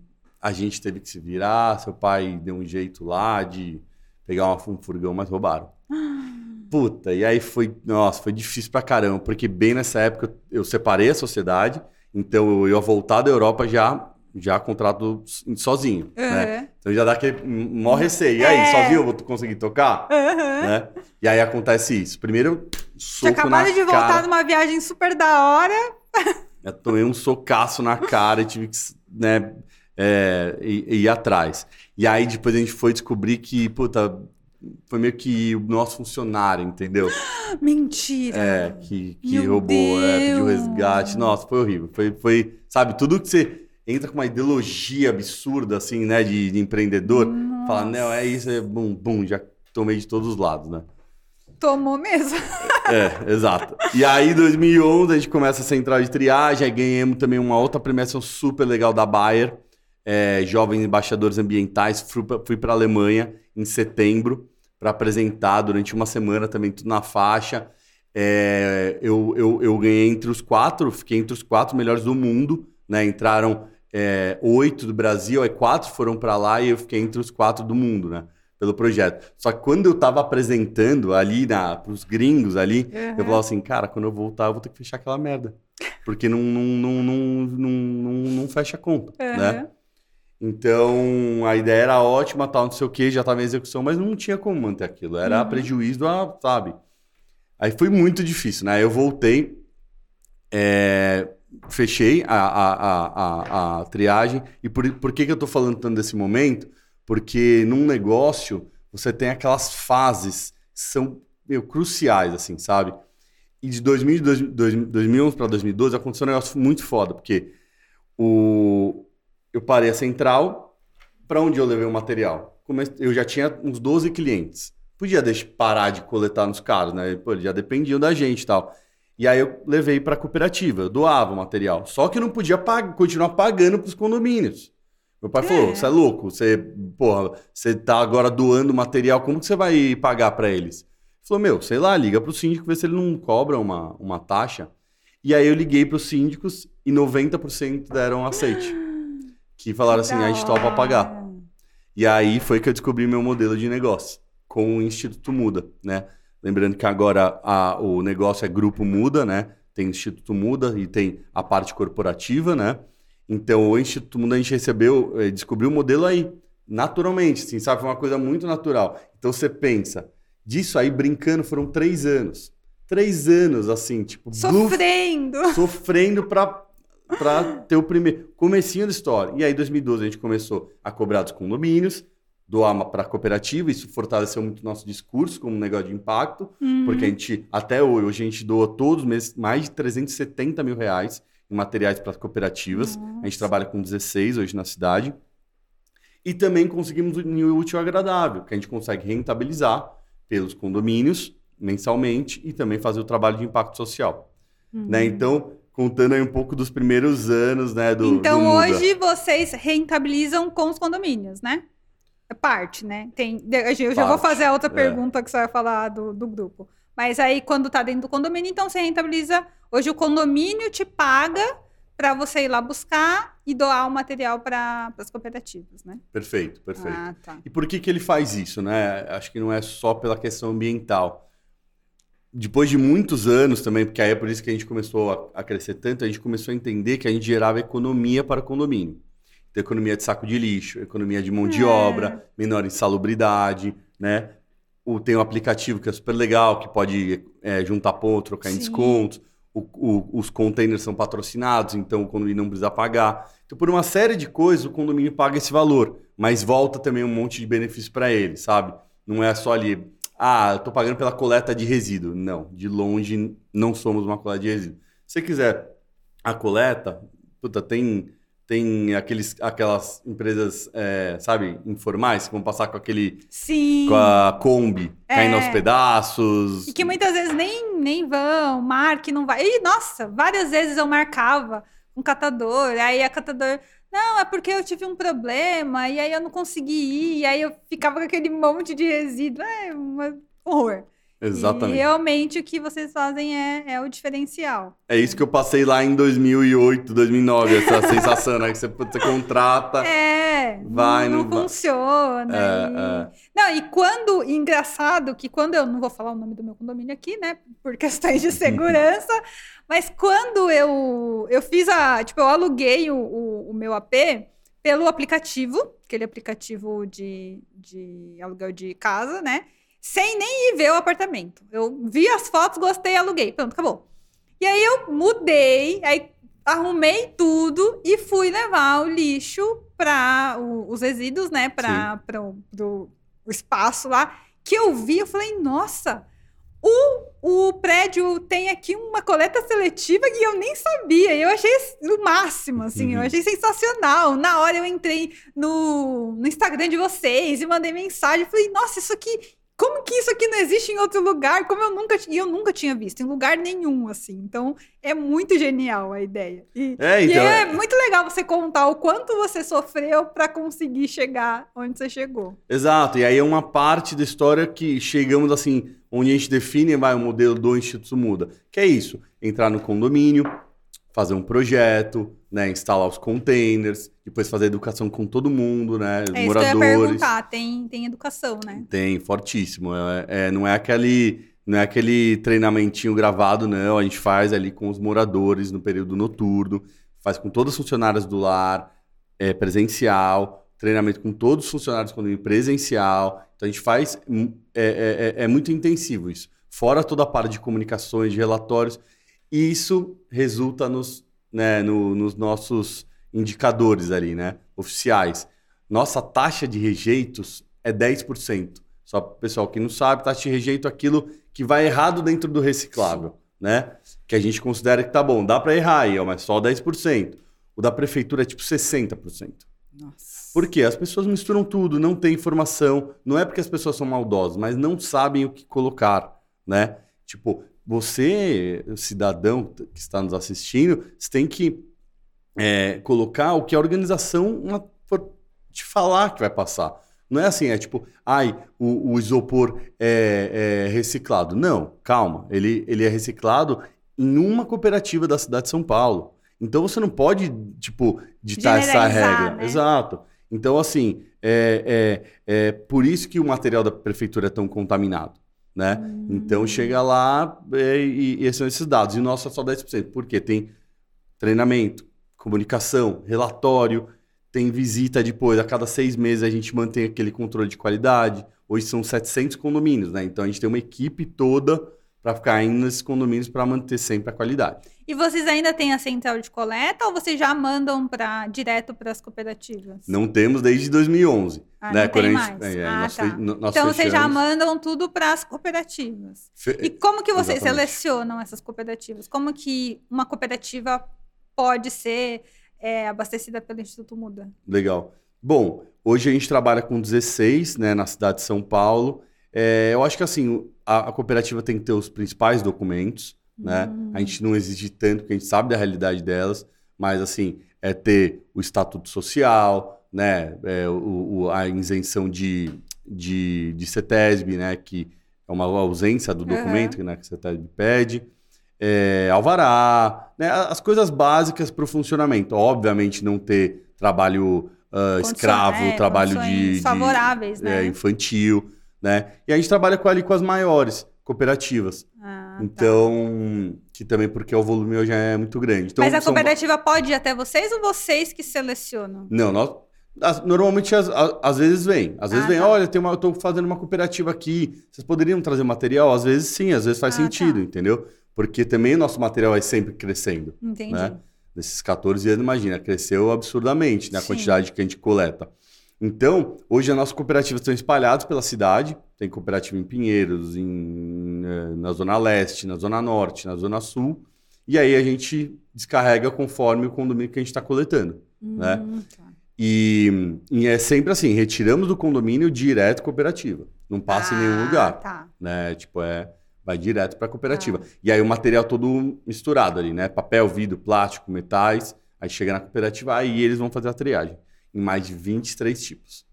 A gente teve que se virar. Seu pai deu um jeito lá de pegar um furgão, mas roubaram. *gasps* *laughs* Puta, e aí foi, nossa, foi difícil pra caramba, porque bem nessa época eu, separei a sociedade, então eu ia voltar da Europa já, já contrato sozinho, né? Uhum. Então já dá aquele mó receio. E aí, É. sozinho eu vou conseguir tocar? Uhum. Né? E aí acontece isso. Primeiro, Tinha soco na acabado de voltar cara. numa viagem super da hora. Eu tomei um socaço na cara e tive que, né, é, ir, ir atrás. E aí depois a gente foi descobrir que, puta, foi meio que o nosso funcionário, entendeu? *gasps* Mentira. É, que, que Meu roubou, é, pediu resgate. Nossa, foi horrível. Foi, foi, sabe, tudo que você entra com uma ideologia absurda, assim, né, de, de empreendedor, fala, não, é isso, é bum, bum, já tomei de todos os lados, né? Tomou mesmo. *laughs* É, exato. E aí, em 2011, a gente começa a central de triagem, aí ganhamos também uma outra premiação super legal da Bayer, é, Jovens Embaixadores Ambientais. Fui para a Alemanha em setembro para apresentar durante uma semana também, tudo na faixa. É, eu, eu, eu ganhei entre os quatro, fiquei entre os quatro melhores do mundo, né? Entraram é, oito do Brasil, aí quatro foram para lá e eu fiquei entre os quatro do mundo, né? Pelo projeto. Só que quando eu tava apresentando ali na, pros gringos ali, Uhum. eu falava assim, cara, quando eu voltar eu vou ter que fechar aquela merda. Porque não, não, não, não, não, não, não fecha a conta, né? Então, a ideia era ótima, tal, não sei o que, já estava em execução, mas não tinha como manter aquilo. Era Uhum. prejuízo, a, sabe? Aí foi muito difícil, né? Eu voltei, é, fechei a, a, a, a, triagem. E por, por que, que eu tô falando tanto desse momento? Porque num negócio, você tem aquelas fases que são meu, cruciais, assim, sabe? E de 2000, 2000, 2011 para 2012 aconteceu um negócio muito foda, porque o, eu parei a central, para onde eu levei o material? Eu já tinha uns 12 clientes. Podia deixar parar de coletar nos caras, né? Pô, já dependiam da gente e tal. E aí eu levei para a cooperativa, eu doava o material. Só que eu não podia continuar pagando para os condomínios. Meu pai É. falou: você é louco? Você, porra, você tá agora doando material, como que você vai pagar para eles? Ele falou: meu, sei lá, liga pro síndico, vê se ele não cobra uma, uma taxa. E aí eu liguei pros síndicos e 90% deram aceite. Que falaram assim: a gente topa pagar. E aí foi que eu descobri meu modelo de negócio com o Instituto Muda, né? Lembrando que agora a- o negócio é Grupo Muda, né? Tem Instituto Muda e tem a parte corporativa, né? Então, o Instituto Mundo a gente recebeu, eh, descobriu o modelo aí, naturalmente, assim, sabe? Foi uma coisa muito natural. Então, você pensa, disso aí, brincando, foram três anos. Três anos, assim, tipo... Sofrendo! Bluf, *laughs* sofrendo pra, pra ter o primeiro... Comecinho da história. E aí, em 2012, a gente começou a cobrar dos condomínios, doar para a cooperativa, isso fortaleceu muito o nosso discurso como um negócio de impacto, uhum. porque a gente, até hoje, a gente doa todos os meses mais de 370 mil reais em materiais para as cooperativas. Nossa. A gente trabalha com 16 hoje na cidade. E também conseguimos o útil agradável, que a gente consegue rentabilizar pelos condomínios mensalmente e também fazer o trabalho de impacto social. Uhum. Né? Então, contando aí um pouco dos primeiros anos né, do Então, do hoje vocês rentabilizam com os condomínios, né? É parte, né? Tem, eu já vou fazer a outra é. pergunta que você vai falar do, do grupo. Mas aí, quando tá dentro do condomínio, então você rentabiliza. Hoje o condomínio te paga para você ir lá buscar e doar o material para as cooperativas, né? Perfeito, perfeito. Ah, tá. E por que, que ele faz isso, né? Acho que não é só pela questão ambiental. Depois de muitos anos também, porque aí é por isso que a gente começou a, a crescer tanto, a gente começou a entender que a gente gerava economia para o condomínio. Então, economia de saco de lixo, economia de mão de é. obra, menor insalubridade, né? O, tem um aplicativo que é super legal, que pode é, juntar ponto, trocar Sim. em descontos. O, o, os containers são patrocinados, então o condomínio não precisa pagar. Então, por uma série de coisas, o condomínio paga esse valor, mas volta também um monte de benefício para ele, sabe? Não é só ali, ah, eu tô pagando pela coleta de resíduo. Não, de longe não somos uma coleta de resíduo. Se você quiser a coleta, puta, tem tem aqueles, aquelas empresas, é, sabe, informais que vão passar com aquele. Sim. Com a Kombi, é. caindo aos pedaços. E que muitas vezes nem, nem vão, marque, não vai. E, nossa, várias vezes eu marcava um catador, aí a catador. Não, é porque eu tive um problema, e aí eu não consegui ir, e aí eu ficava com aquele monte de resíduo. É um horror. Exatamente. E realmente o que vocês fazem é, é o diferencial. É isso que eu passei lá em 2008, 2009, essa sensação, né? Que você, você contrata. É, vai, não, não, funciona. É, e... É. Não, e quando, engraçado que quando eu, não vou falar o nome do meu condomínio aqui, né? Por questões de *laughs* segurança, mas quando eu, eu fiz a, tipo, eu aluguei o, o, o meu AP pelo aplicativo, aquele aplicativo de, de aluguel de casa, né? sem nem ir ver o apartamento. Eu vi as fotos, gostei, aluguei. Pronto, acabou. E aí eu mudei, aí arrumei tudo e fui levar o lixo para os resíduos, né, para o espaço lá, que eu vi, eu falei, nossa, o, o prédio tem aqui uma coleta seletiva que eu nem sabia. Eu achei o máximo, assim, uhum. eu achei sensacional. Na hora eu entrei no, no Instagram de vocês e mandei mensagem, falei, nossa, isso aqui como que isso aqui não existe em outro lugar? Como eu nunca, eu nunca tinha visto em lugar nenhum, assim. Então, é muito genial a ideia. E é, então, e é, é muito legal você contar o quanto você sofreu para conseguir chegar onde você chegou. Exato. E aí é uma parte da história que chegamos, assim, onde a gente define vai, o modelo do Instituto Muda. Que é isso, entrar no condomínio, fazer um projeto, né, instalar os containers, depois fazer educação com todo mundo, né, os é moradores. Isso que eu ia perguntar, tem, tem educação, né? Tem, fortíssimo. É, é, não é aquele não é aquele treinamentinho gravado, não. A gente faz ali com os moradores no período noturno, faz com todos os funcionários do lar, é presencial, treinamento com todos os funcionários quando presencial. Então a gente faz hum, é, é, é, é muito intensivo isso. Fora toda a parte de comunicações, de relatórios, isso resulta nos né, no, nos nossos indicadores ali, né, oficiais. Nossa taxa de rejeitos é 10%. Só para o pessoal que não sabe, taxa de rejeito é aquilo que vai errado dentro do reciclável, né? Que a gente considera que tá bom, dá para errar aí, mas só 10%. O da prefeitura é tipo 60%. Nossa. Por quê? As pessoas misturam tudo, não tem informação. Não é porque as pessoas são maldosas, mas não sabem o que colocar, né? Tipo, você, cidadão que está nos assistindo, você tem que é, colocar o que a organização for te falar que vai passar. Não é assim, é tipo, ai, o, o isopor é, é, reciclado. Não, calma. Ele, ele é reciclado em uma cooperativa da cidade de São Paulo. Então você não pode, tipo, ditar essa regra. Né? Exato. Então, assim, é, é, é por isso que o material da prefeitura é tão contaminado né? Hum. Então chega lá e, e, e são esses dados. E o nosso é só 10%. Por quê? Tem treinamento, comunicação, relatório, tem visita depois. A cada seis meses a gente mantém aquele controle de qualidade. Hoje são 700 condomínios, né? Então a gente tem uma equipe toda para ficar indo nesses condomínios para manter sempre a qualidade. E vocês ainda têm a central de coleta ou vocês já mandam para direto para as cooperativas? Não temos desde 2011. Ah, né? não tem a mais. gente- é, ah, nós tá. fe- nós então vocês já fechamos- mandam tudo para as cooperativas. Fe- E como que vocês Exatamente. selecionam essas cooperativas? Como que uma cooperativa pode ser é, abastecida pelo Instituto Muda? Legal. Bom, hoje a gente trabalha com 16, né, na cidade de São Paulo. É, eu acho que assim, a, a cooperativa tem que ter os principais documentos, né? Hum. A gente não exige tanto, porque a gente sabe da realidade delas, mas assim, é ter o estatuto social, né? É, o, o- a isenção de, de, de CETESB, né? Que é uma ausência do documento né, que a CETESB pede. É, alvará, né? As coisas básicas para o funcionamento. Obviamente, não ter trabalho Condições- escravo, é, trabalho de, favoráveis, né? é, infantil, né? E a gente trabalha com, ali com as maiores cooperativas. Ah, tá. Então, que também porque o volume hoje é muito grande. Então, Mas a são- cooperativa pode ir até vocês ou vocês que selecionam? Não, nós... as- Normalmente, às, vezes vem. Às vezes Ah, vem, tá. olha, tem uma, eu tô fazendo uma cooperativa aqui, vocês poderiam trazer material? Às vezes sim, às vezes faz Ah, sentido, tá. entendeu? Porque também o nosso material vai sempre crescendo. Entendi. né? Nesses 14 anos, imagina, cresceu absurdamente né, a Sim. quantidade que a gente coleta. Então, hoje as nossas cooperativas estão espalhadas pela cidade. Tem cooperativa em Pinheiros, em, eh, na Zona Leste, na Zona Norte, na Zona Sul. E aí a gente descarrega conforme o condomínio que a gente está coletando. né? Hum, tá. E, e é sempre assim, retiramos do condomínio direto cooperativa. Não passa em nenhum Ah, lugar Tá. né? Tipo, é. Vai direto para a cooperativa. E aí o material todo misturado ali, né? Papel, vidro, plástico, metais. Aí chega na cooperativa, aí eles vão fazer a triagem. Em mais de 23 tipos.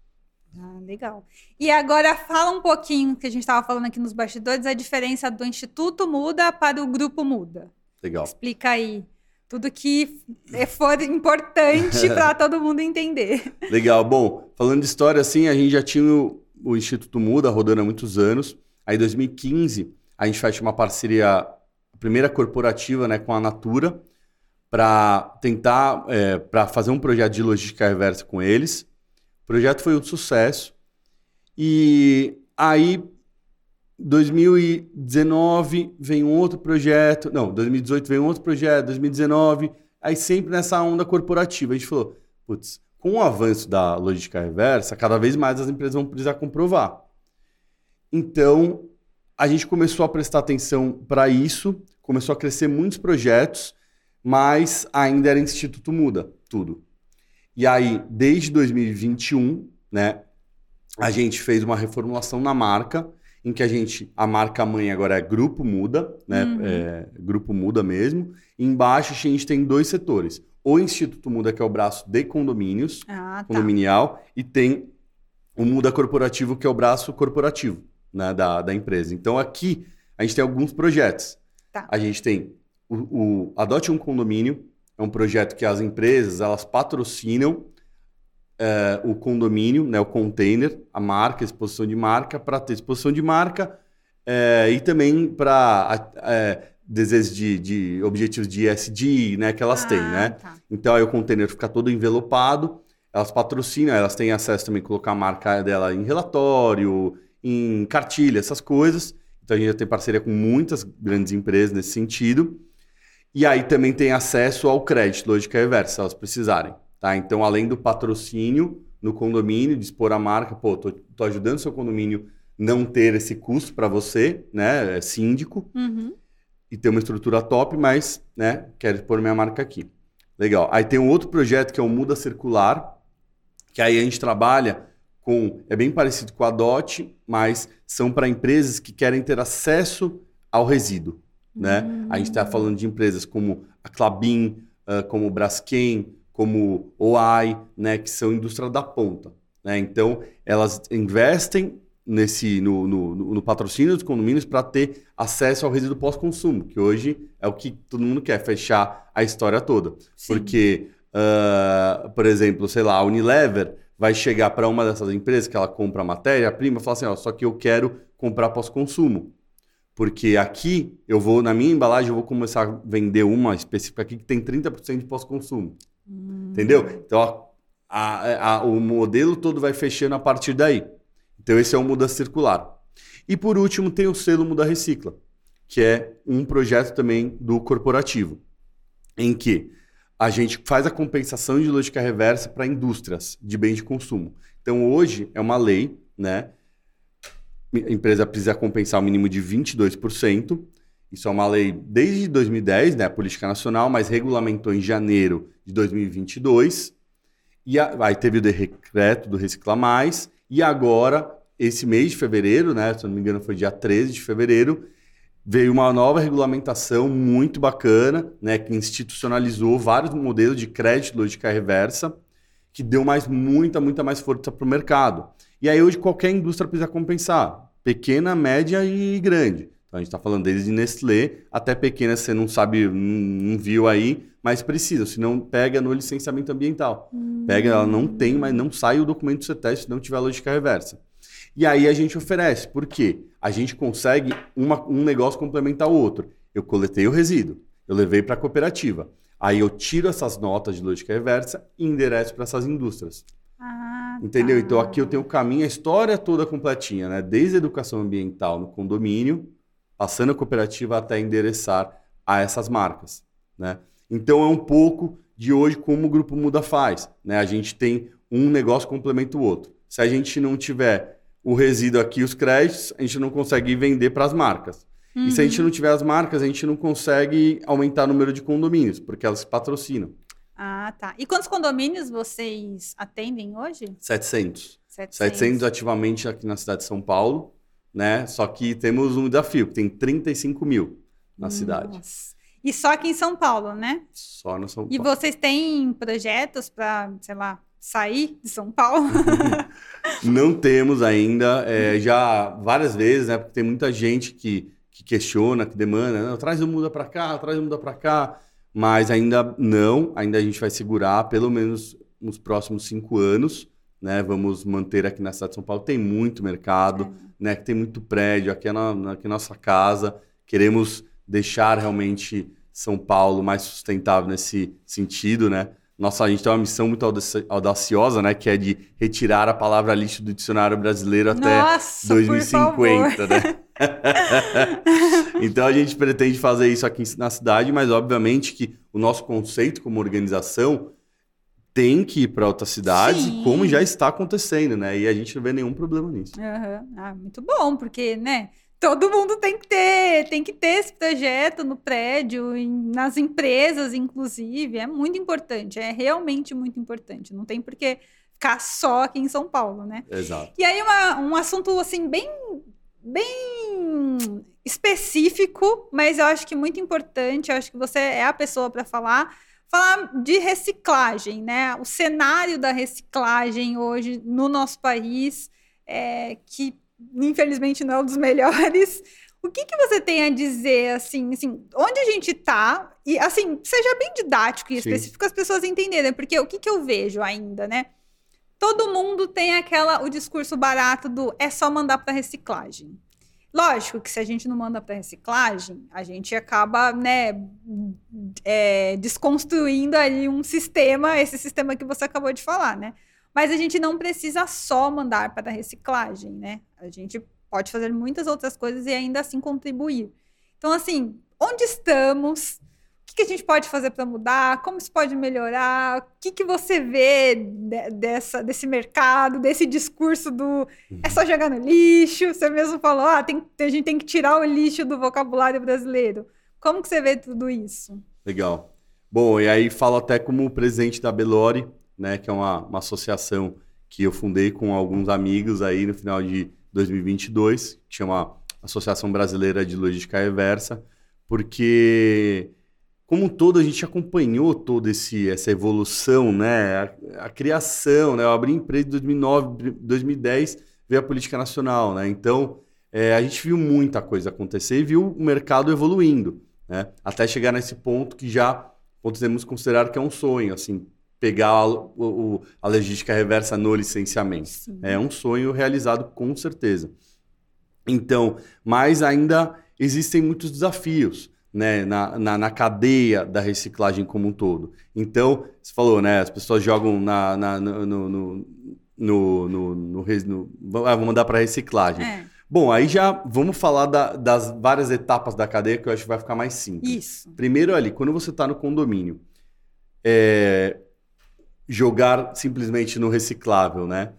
Ah, legal. E agora fala um pouquinho que a gente estava falando aqui nos bastidores, a diferença do Instituto Muda para o Grupo Muda. Legal. Explica aí tudo que é- for importante para *laughs* todo mundo entender. Legal. Bom, falando de história, assim, a gente já tinha o, o Instituto Muda rodando há muitos anos. Aí, em 2015, a gente fecha uma parceria, a primeira corporativa, né, com a Natura, para tentar, para fazer um projeto de logística reversa com eles. O projeto foi um sucesso. E aí, 2019 vem um outro projeto. Não, 2018 vem um outro projeto, 2019. Aí sempre nessa onda corporativa. A gente falou, putz, com o avanço da logística reversa, cada vez mais as empresas vão precisar comprovar. Então, a gente começou a prestar atenção para isso, começou a crescer muitos projetos, mas ainda era Instituto Muda, tudo. E aí, desde 2021, né, a gente fez uma reformulação na marca, em que a gente, a marca mãe agora é Grupo Muda, né, Uhum. é, Grupo Muda mesmo. E embaixo a gente tem dois setores. O Instituto Muda, que é o braço de condomínios, Ah, tá. condominial, e tem o Muda Corporativo, que é o braço corporativo né, da, da empresa. Então aqui a gente tem alguns projetos. Tá. A gente tem o, o Adote um Condomínio, é um projeto que as empresas elas patrocinam eh, o condomínio, né, o container, a marca, a exposição de marca, para ter exposição de marca eh, e também para desejos de, de objetivos de ESG né, que elas têm, Ah, né? tá. Então aí o container fica todo envelopado, elas patrocinam, elas têm acesso também a colocar a marca dela em relatório, em cartilha, essas coisas. Então a gente já tem parceria com muitas grandes empresas nesse sentido. E aí também tem acesso ao crédito, lógica reversa, se elas precisarem. Tá? Então, além do patrocínio no condomínio, de expor a marca, pô, tô, tô ajudando o seu condomínio não ter esse custo para você, né? É síndico Uhum. e ter uma estrutura top, mas, né, quero pôr minha marca aqui. Legal. Aí tem um outro projeto que é o Muda Circular, que aí a gente trabalha com, é bem parecido com a DOT, mas são para empresas que querem ter acesso ao resíduo, né? A gente está falando de empresas como a Clabin, ah, como o Braskem, como OAI, né, que são indústria da ponta, né? Então, elas investem nesse no, no, no patrocínio dos condomínios para ter acesso ao resíduo pós-consumo, que hoje é o que todo mundo quer, fechar a história toda. Sim. Porque, ah, por exemplo, sei lá, a Unilever vai chegar para uma dessas empresas que ela compra a matéria-prima e fala assim, ó, só que eu quero comprar pós-consumo. Porque aqui eu vou, na minha embalagem, eu vou começar a vender uma específica aqui que tem 30% de pós-consumo. Hum. Entendeu? Então, a, a, o modelo todo vai fechando a partir daí. Então, esse é o Muda Circular. E por último, tem o selo Muda Recicla, que é um projeto também do corporativo, em que a gente faz a compensação de lógica reversa para indústrias de bens de consumo. Então, hoje é uma lei, né? A empresa precisa compensar o mínimo de 22%. Isso é uma lei desde 2010, né? Política Nacional, mas regulamentou em janeiro de 2022. E a, aí teve o decreto do Recicla Mais. E agora, esse mês de fevereiro, né? Se eu não me engano, foi dia 13 de fevereiro, veio uma nova regulamentação muito bacana, né? Que institucionalizou vários modelos de crédito lógica reversa, que deu mais muita, muita mais força para o mercado. E aí hoje qualquer indústria precisa compensar, pequena, média e grande. Então a gente está falando desde Nestlé até pequena, você não sabe, não, viu aí, mas precisa, senão pega no licenciamento ambiental. Hum. Pega, ela não tem, mas não sai o documento do CETES se não tiver lógica reversa. E aí a gente oferece, por quê? A gente consegue uma, um negócio complementar o outro. Eu coletei o resíduo, eu levei para a cooperativa. Aí eu tiro essas notas de lógica reversa e endereço para essas indústrias. Ah, Entendeu? Tá. Então aqui eu tenho o caminho, a história toda completinha, né? Desde a educação ambiental no condomínio, passando a cooperativa até endereçar a essas marcas, né? Então é um pouco de hoje como o grupo Muda faz, né? A gente tem um negócio complementa o outro. Se a gente não tiver o resíduo aqui, os créditos, a gente não consegue vender para as marcas. Uhum. E se a gente uhum. não tiver as marcas, a gente não consegue aumentar o número de condomínios, porque elas se patrocinam. Ah, tá. E quantos condomínios vocês atendem hoje? 700. 700. 700 ativamente aqui na cidade de São Paulo, né? Só que temos um desafio, que tem 35 mil na Nossa. cidade. E só aqui em São Paulo, né? Só no São Paulo. E vocês têm projetos para, sei lá, sair de São Paulo? *laughs* Não temos ainda, é, já várias vezes, né? Porque tem muita gente que, que questiona, que demanda, traz o muda para cá, traz o muda para cá, mas ainda não, ainda a gente vai segurar pelo menos nos próximos cinco anos, né? Vamos manter aqui na cidade de São Paulo, tem muito mercado, é. né? Tem muito prédio, aqui é na, aqui é nossa casa, queremos deixar realmente São Paulo mais sustentável nesse sentido, né? Nossa, a gente tem uma missão muito audaciosa, né? Que é de retirar a palavra lixo do dicionário brasileiro até Nossa, 2050, né? *laughs* então a gente pretende fazer isso aqui na cidade, mas obviamente que o nosso conceito como organização tem que ir para outras cidades, Sim. como já está acontecendo, né? E a gente não vê nenhum problema nisso. Uhum. Ah, muito bom, porque, né? Todo mundo tem que ter, tem que ter esse projeto no prédio, em, nas empresas, inclusive. É muito importante, é realmente muito importante. Não tem por que ficar só aqui em São Paulo, né? Exato. E aí, uma, um assunto assim, bem, bem específico, mas eu acho que muito importante, eu acho que você é a pessoa para falar. Falar de reciclagem, né? O cenário da reciclagem hoje no nosso país, é, que infelizmente não é um dos *laughs* melhores. O que, que você tem a dizer, assim, assim, onde a gente está? E, assim, seja bem didático e específico as pessoas entenderem, porque o que, que eu vejo ainda, né? Todo mundo tem aquela, o discurso barato do é só mandar para reciclagem. Lógico que se a gente não manda para reciclagem, a gente acaba, né, é, desconstruindo ali um sistema, esse sistema que você acabou de falar, né? Mas a gente não precisa só mandar para a reciclagem, né? A gente pode fazer muitas outras coisas e ainda assim contribuir. Então, assim, onde estamos? O que, a gente pode fazer para mudar? Como isso pode melhorar? O que, que você vê de, dessa, desse mercado, desse discurso do é só jogar no lixo? Você mesmo falou, ah, tem, a gente tem que tirar o lixo do vocabulário brasileiro. Como que você vê tudo isso? Legal. Bom, e aí falo até como presidente da Belori, né, que é uma, uma associação que eu fundei com alguns amigos aí no final de 2022, que chama Associação Brasileira de Logística Reversa, porque como um todo a gente acompanhou toda esse, essa evolução, né, a, a criação, né, eu abri empresa em 2009, 2010 veio a política nacional, né, então é, a gente viu muita coisa acontecer e viu o mercado evoluindo, né, até chegar nesse ponto que já podemos considerar que é um sonho, assim, pegar a, o, a logística reversa no licenciamento. Sim. É um sonho realizado com certeza. Então, mas ainda existem muitos desafios. né, na, na, na, cadeia da reciclagem como um todo. Então, você falou, né? As pessoas jogam na, na no, no, no, no, no, no, ah, vou mandar para reciclagem. É. Bom, aí já vamos falar da, das várias etapas da cadeia que eu acho que vai ficar mais simples. Isso. Primeiro ali, quando você está no condomínio, é, jogar simplesmente no reciclável, né?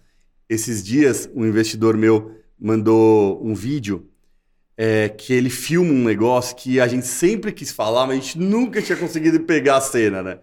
Esses dias, um investidor meu mandou um vídeo é, que ele filma um negócio que a gente sempre quis falar, mas a gente nunca tinha conseguido pegar a cena, né?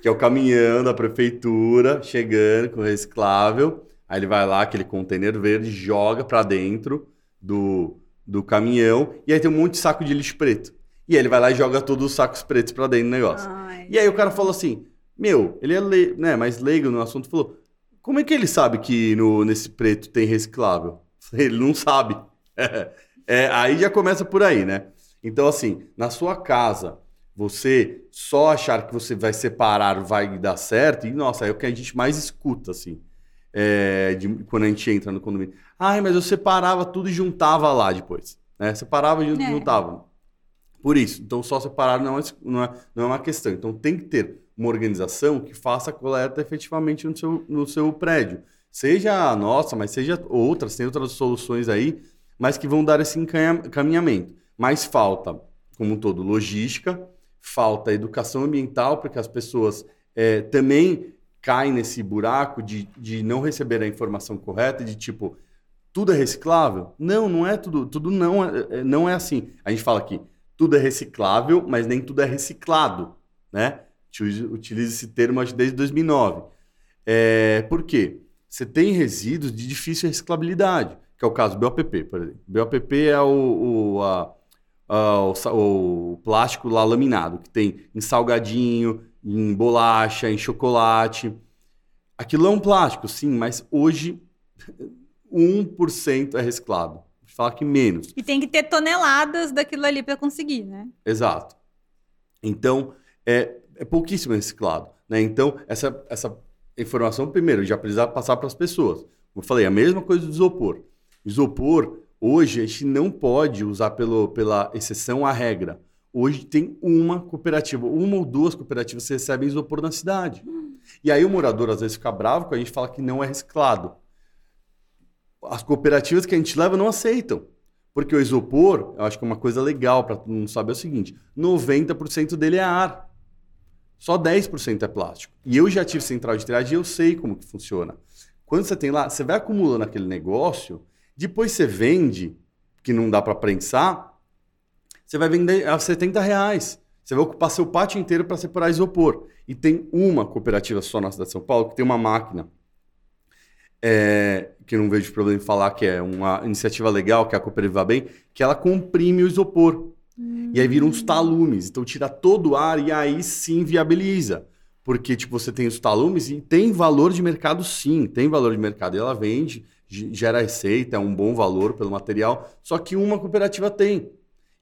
Que é o caminhão da prefeitura chegando com o reciclável. Aí ele vai lá, aquele container verde, joga para dentro do, do caminhão e aí tem um monte de saco de lixo preto. E aí ele vai lá e joga todos os sacos pretos para dentro do negócio. Ai. E aí o cara falou assim: Meu, ele é le né, mais leigo no assunto, falou: Como é que ele sabe que no, nesse preto tem reciclável? *laughs* Ele não sabe. *laughs* É, aí já começa por aí, né? Então, assim, na sua casa, você só achar que você vai separar vai dar certo, e nossa, é o que a gente mais escuta, assim, é, de, quando a gente entra no condomínio. Ai, mas eu separava tudo e juntava lá depois. Né? Separava e é. juntava. Por isso, então só separar não é, não, é, não é uma questão. Então tem que ter uma organização que faça a coleta efetivamente no seu, no seu prédio. Seja a nossa, mas seja outras, tem outras soluções aí mas que vão dar esse encaminhamento. Mas falta, como um todo, logística, falta educação ambiental, porque as pessoas é, também caem nesse buraco de, de não receber a informação correta, de tipo, tudo é reciclável? Não, não é tudo. Tudo não é, é não é assim. A gente fala aqui, tudo é reciclável, mas nem tudo é reciclado, né? Utiliza esse termo acho, desde 2009. É, por quê? Você tem resíduos de difícil reciclabilidade que é o caso do BOPP, por exemplo. BOPP é o, o, a, a, o, o plástico lá laminado, que tem em salgadinho, em bolacha, em chocolate. Aquilo é um plástico, sim, mas hoje 1% é reciclado. Fala que menos. E tem que ter toneladas daquilo ali para conseguir, né? Exato. Então, é, é pouquíssimo reciclado. Né? Então, essa, essa informação, primeiro, já precisa passar para as pessoas. Como eu falei, a mesma coisa do isopor. Isopor, hoje, a gente não pode usar pelo, pela exceção à regra. Hoje tem uma cooperativa, uma ou duas cooperativas que recebem isopor na cidade. E aí o morador às vezes fica bravo com a gente fala que não é reciclado. As cooperativas que a gente leva não aceitam. Porque o isopor, eu acho que é uma coisa legal para todo mundo saber é o seguinte: 90% dele é ar. Só 10% é plástico. E eu já tive central de triagem e eu sei como que funciona. Quando você tem lá, você vai acumulando aquele negócio, depois você vende, que não dá para prensar, você vai vender a 70 reais. Você vai ocupar seu pátio inteiro para separar isopor. E tem uma cooperativa só na cidade de São Paulo que tem uma máquina é, que não vejo problema em falar que é uma iniciativa legal, que é a Cooperativa Bem, que ela comprime o isopor. Hum. E aí vira uns talumes. Então tira todo o ar e aí sim viabiliza. Porque, tipo, você tem os talumes e tem valor de mercado sim, tem valor de mercado. E ela vende, gera receita, é um bom valor pelo material, só que uma cooperativa tem.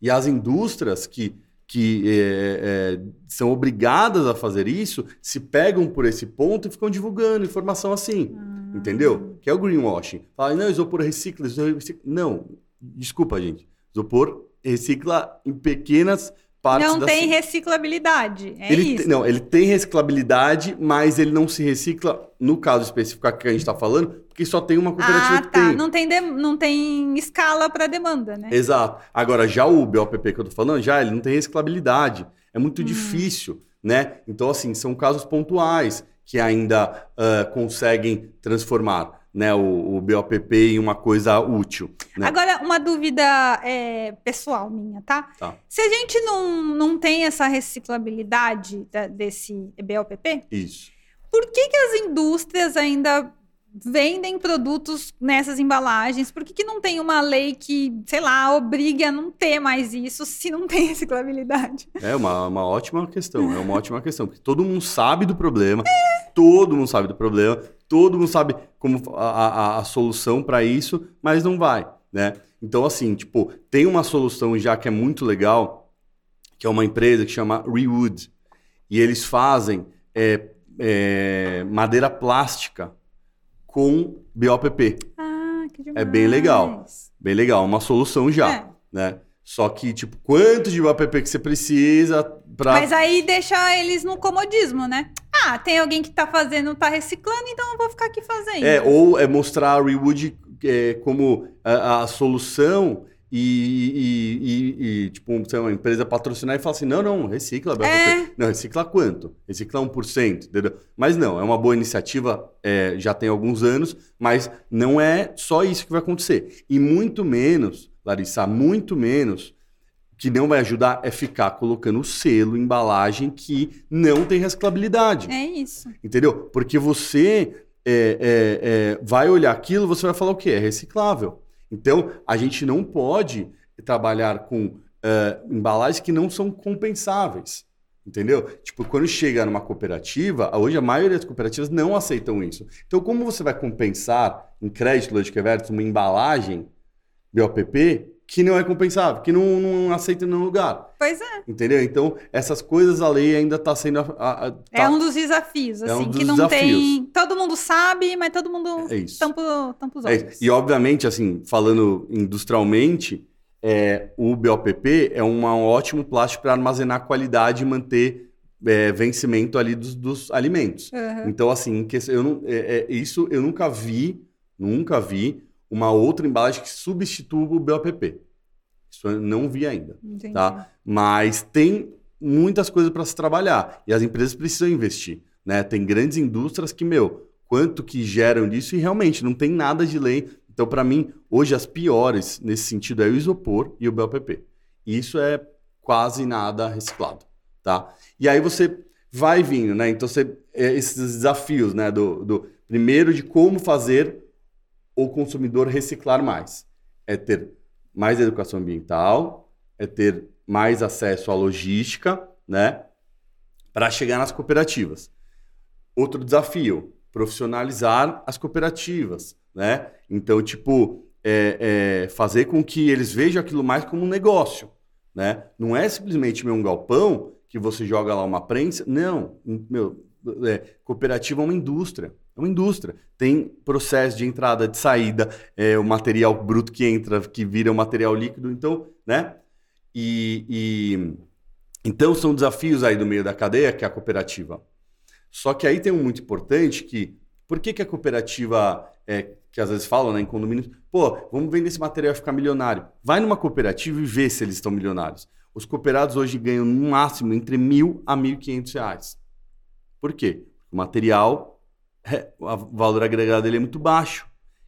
E as indústrias que, que é, é, são obrigadas a fazer isso se pegam por esse ponto e ficam divulgando informação assim. Ah. Entendeu? Que é o greenwashing. Fala, não, isopor recicla, isopor recicla. Não, desculpa, gente. Isopor recicla em pequenas partes Não tem reciclabilidade. É ele isso. não, ele tem reciclabilidade, mas ele não se recicla, no caso específico que a gente está falando, porque só tem uma cooperativa ah, que tá. tem. Não tem, de, não tem escala para demanda, né? Exato. Agora, já o BOPP que eu tô falando, já ele não tem reciclabilidade. É muito hum. difícil, né? Então, assim, são casos pontuais que ainda uh, conseguem transformar né, o, o, BOPP em uma coisa útil. Né? Agora, uma dúvida é, pessoal minha, tá? tá? Se a gente não, não tem essa reciclabilidade da, desse BOPP, Isso. por que, que as indústrias ainda vendem produtos nessas embalagens? Por que, que não tem uma lei que, sei lá, obrigue a não ter mais isso se não tem *laughs* reciclabilidade? É uma, uma ótima questão, é uma ótima questão, porque todo mundo sabe do problema, é. todo mundo sabe do problema, todo mundo sabe como a, a, a solução para isso, mas não vai, né? Então, assim, tipo, tem uma solução já que é muito legal, que é uma empresa que chama Rewood, e eles fazem é, é, madeira plástica com BOPP. Ah, que demais. É bem legal. Bem legal, uma solução já, é. né? Só que, tipo, quanto de BOPP que você precisa pra. Mas aí deixa eles no comodismo, né? Ah, tem alguém que tá fazendo, tá reciclando, então eu vou ficar aqui fazendo. É, ou é mostrar a Rewood é, como a, a solução e, e, e, e, tipo, sei uma empresa patrocinar e falar assim, não, não, recicla. É. Não, recicla quanto? Recicla 1%, entendeu? Mas não, é uma boa iniciativa, é, já tem alguns anos, mas não é só isso que vai acontecer. E muito menos, Larissa, muito menos, que não vai ajudar é ficar colocando selo, embalagem que não tem reciclabilidade. É isso. Entendeu? Porque você é, é, é, vai olhar aquilo, você vai falar o quê? É reciclável. Então, a gente não pode trabalhar com é, embalagens que não são compensáveis. Entendeu? Tipo, quando chega numa cooperativa, hoje a maioria das cooperativas não aceitam isso. Então, como você vai compensar em crédito Logic Vertus uma embalagem BOPP que não é compensável, que não, não aceita em nenhum lugar? Pois é. Entendeu? Então, essas coisas a lei ainda está sendo. a- a- a- É tá- um dos desafios, É um assim, dos que não desafios. tem. Todo mundo sabe, mas todo mundo É isso. tampa, tampa os É olhos. isso. e, obviamente, assim, falando industrialmente, é, o BOPP é um ótimo plástico para armazenar qualidade e manter é, vencimento ali dos, dos alimentos. Aham. Então, assim, que eu não, é- é- isso eu nunca vi, nunca vi uma outra embalagem que substitua o BOPP. Isso eu não vi ainda. Entendi. tá? Mas tem muitas coisas para se trabalhar e as empresas precisam investir, né? Tem grandes indústrias que, meu, quanto que geram disso e realmente não tem nada de lei. Então, para mim, hoje as piores nesse sentido é o isopor e o BOPP. E isso é quase nada reciclado, tá? E aí você vai vindo, né? Então, você, é, esses desafios, né? Do, do primeiro de como fazer o consumidor reciclar mais. É ter mais educação ambiental, é ter mais acesso à logística, né? Para chegar nas cooperativas. Outro desafio, profissionalizar as cooperativas, né? Então, tipo, é, é, fazer com que eles vejam aquilo mais como um negócio, né? Não é simplesmente meu um galpão que você joga lá uma prensa. Não, meu, é, cooperativa é uma indústria. É uma indústria. Tem processo de entrada, de saída, é, o material bruto que entra, que vira o material líquido. Então, né? E, e- então são desafios aí do meio da cadeia que é a cooperativa. Só que aí tem um muito importante que por que, que a cooperativa é, que às vezes falam né, em condomínios, pô, vamos vender esse material e ficar milionário. Vai numa cooperativa e vê se eles estão milionários. Os cooperados hoje ganham no máximo entre mil a mil e quinhentos reais. Por quê? O material, é, o valor agregado dele é muito baixo.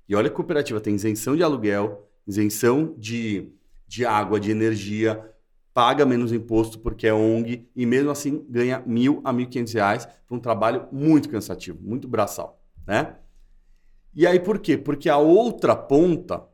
E olha, a cooperativa tem isenção de aluguel, isenção de, de água, de energia, paga menos imposto porque é ONG e mesmo assim ganha mil a mil quinhentos reais para um trabalho muito cansativo, muito braçal, né? E aí por quê? Porque a outra ponta,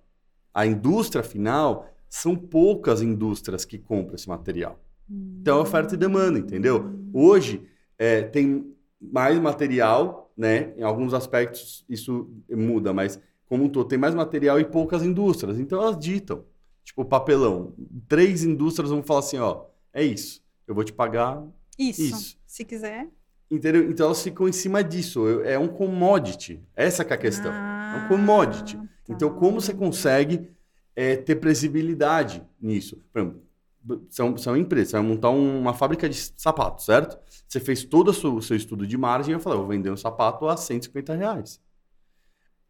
a indústria final, são poucas indústrias que compram esse material. Então é oferta e demanda, entendeu? Hoje é, tem mais material, né? Em alguns aspectos isso muda, mas como um todo tem mais material e poucas indústrias. Então elas ditam, tipo papelão. Três indústrias vão falar assim, ó, é isso. Eu vou te pagar Isso. Isso. Se quiser. Entendeu? Então elas ficam em cima disso. É um commodity. Essa é a questão. Ah, é um commodity. tá. Então, como você consegue é, ter previsibilidade nisso? Por exemplo, são, empresas, você vai montar um- uma fábrica de sapatos, certo? Você fez todo o seu, estudo de margem e eu falei, vou vender um sapato a 150 reais.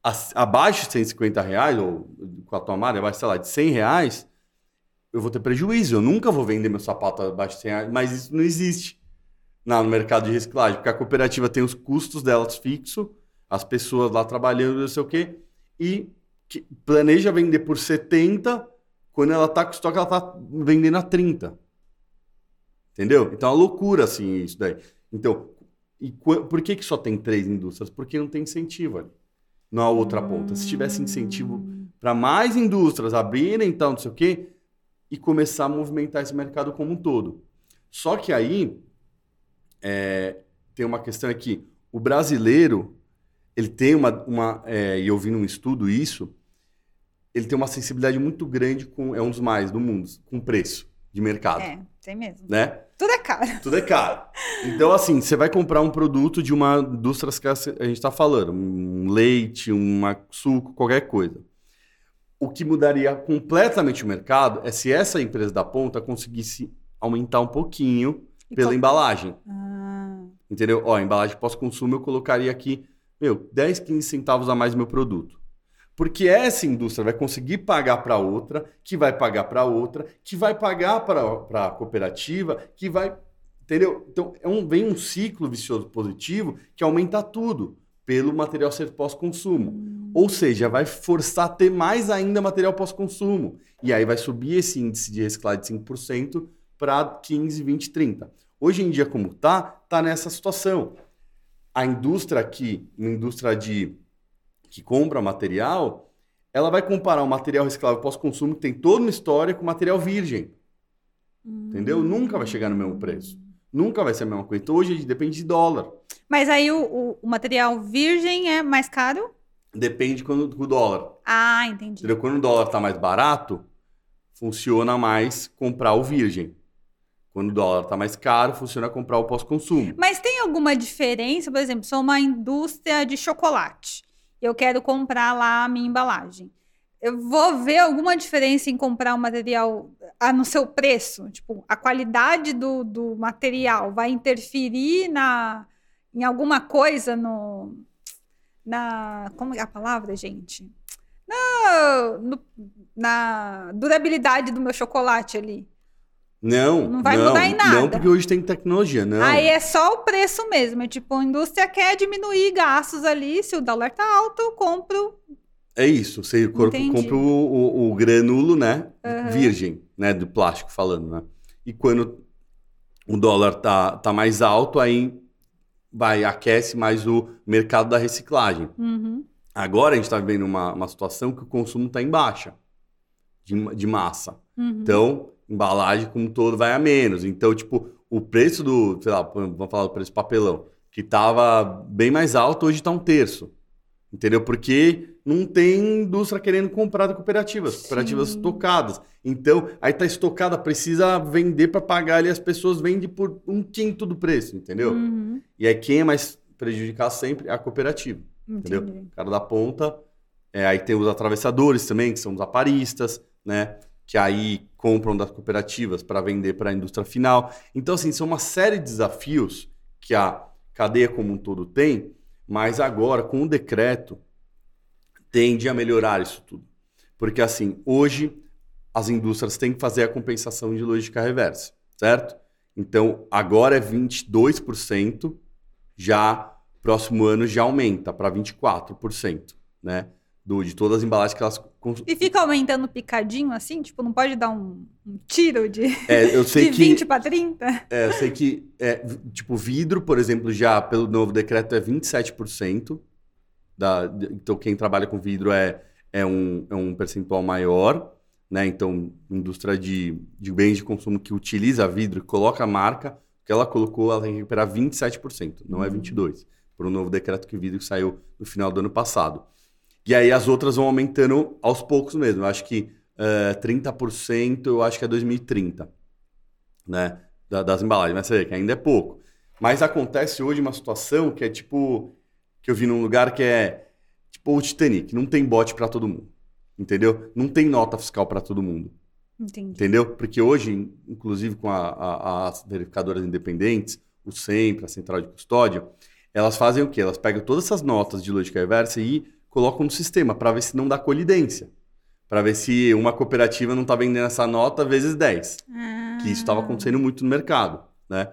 As- abaixo de 150 reais, ou com a tua margem, abaixo, sei lá, de 100 reais, eu vou ter prejuízo. Eu nunca vou vender meu sapato abaixo de 100 reais, mas isso não existe na- no mercado de reciclagem, porque a cooperativa tem os custos delas fixos, as pessoas lá trabalhando, não sei o quê, e planeja vender por 70, quando ela tá com estoque, ela tá vendendo a 30. Entendeu? Então é uma loucura, assim, isso daí. Então, e por que, que só tem três indústrias? Porque não tem incentivo ali. Há outra ponta. Se tivesse incentivo para mais indústrias abrirem, então, não sei o quê, e começar a movimentar esse mercado como um todo. Só que aí é, tem uma questão aqui. O brasileiro, ele tem uma. uma é, e eu vi num estudo isso, ele tem uma sensibilidade muito grande com. É um dos mais do mundo, com preço de mercado. É, tem mesmo. Né? Tudo é caro. Tudo é caro. Então, assim, você vai comprar um produto de uma indústria que a gente está falando, um leite, um suco, qualquer coisa. O que mudaria completamente o mercado é se essa empresa da ponta conseguisse aumentar um pouquinho E pela qual- embalagem. Ah, Entendeu? Ó, embalagem pós-consumo eu colocaria aqui, meu, 10, 15 centavos a mais no meu produto. Porque essa indústria vai conseguir pagar para outra, que vai pagar para outra, que vai pagar para a cooperativa, que vai. Entendeu? Então, é um, vem um ciclo vicioso positivo que aumenta tudo pelo material ser pós-consumo. Ou seja, vai forçar a ter mais ainda material pós-consumo. E aí vai subir esse índice de reciclagem de 5% para 15, 20, 30. Hoje em dia, como tá, tá nessa situação. A indústria aqui, uma indústria de que compra material, ela vai comparar o material reciclável pós-consumo que tem toda uma história com material virgem. Entendeu? Nunca vai chegar no mesmo preço. Nunca vai ser a mesma coisa. Então hoje depende de dólar. Mas aí o, o- o material virgem é mais caro? Depende quando, do dólar. Ah, entendi. Entendeu? Quando o dólar tá mais barato, funciona mais comprar o virgem. Quando o dólar tá mais caro, funciona comprar o pós-consumo. Mas tem alguma diferença? Por exemplo, sou uma indústria de chocolate. Eu quero comprar lá a minha embalagem. Eu vou ver alguma diferença em comprar o material ah, no seu preço? Tipo, a qualidade do, do material vai interferir na, em alguma coisa no. Na. Como é a palavra, gente? Na, no- na durabilidade do meu chocolate ali. Não, Não vai mudar em nada. Não, porque hoje tem tecnologia, não. Aí é só o preço mesmo. É tipo, a indústria quer diminuir gastos ali. Se o dólar tá alto, eu compro. É isso, você Entendi. compra o, o- o granulo, né? Aham. Virgem, né? Do plástico falando, né? E quando o dólar tá, tá mais alto, aí vai, aquece mais o mercado da reciclagem. Uhum. Agora a gente está vivendo uma, uma situação que o consumo está em baixa de, de massa. Uhum. Então, embalagem como um todo vai a menos. Então, tipo, o preço do, sei lá, vamos falar do preço do papelão, que tava bem mais alto, hoje tá um terço. Entendeu? Porque não tem indústria querendo comprar da cooperativas, cooperativas Sim. estocadas. Então, aí tá estocada, precisa vender para pagar ali, as pessoas vendem por um quinto do preço, entendeu? Uhum. E aí quem é mais prejudicado sempre é a cooperativa. Entendeu? Entendi. O cara da ponta. É, aí tem os atravessadores também, que são os aparistas, né? Que aí compram das cooperativas para vender para a indústria final. Então, assim, são uma série de desafios que a cadeia como um todo tem, mas agora, com o decreto, tende a melhorar isso tudo. Porque, assim, hoje as indústrias têm que fazer a compensação de logística reversa, certo? Então, agora é 22%, já próximo ano já aumenta para 24%, né? Do, de todas as embalagens que elas. E fica aumentando picadinho assim? Tipo, não pode dar um, um tiro de, É, eu *laughs* sei de que. 20 para 30? É, eu sei que, é, tipo, vidro, por exemplo, já pelo novo decreto é 27%. Da, então, quem trabalha com vidro é, é, um, é um percentual maior, né? Então, indústria de, de bens de consumo que utiliza vidro, coloca a marca, que ela colocou, ela tem que recuperar 27%, não é Uhum. 22%, por um novo decreto que vidro que saiu no final do ano passado. E aí as outras vão aumentando aos poucos mesmo. Eu acho que eh, 30% eu acho que é 2030, né? da- das embalagens, mas você vê que ainda é pouco. Mas acontece hoje uma situação que é tipo. que eu vi num lugar que é tipo o Titanic, não tem bote para todo mundo. Entendeu? Não tem nota fiscal para todo mundo. Entendi. Entendeu? Porque hoje, inclusive com a- a- as verificadoras independentes, o SEMPRA, a Central de Custódia, elas fazem o quê? Elas pegam todas essas notas de lógica reversa e colocam no sistema para ver se não dá colidência. Para ver se uma cooperativa não está vendendo essa nota vezes 10 Ah. que isso estava acontecendo muito no mercado, né?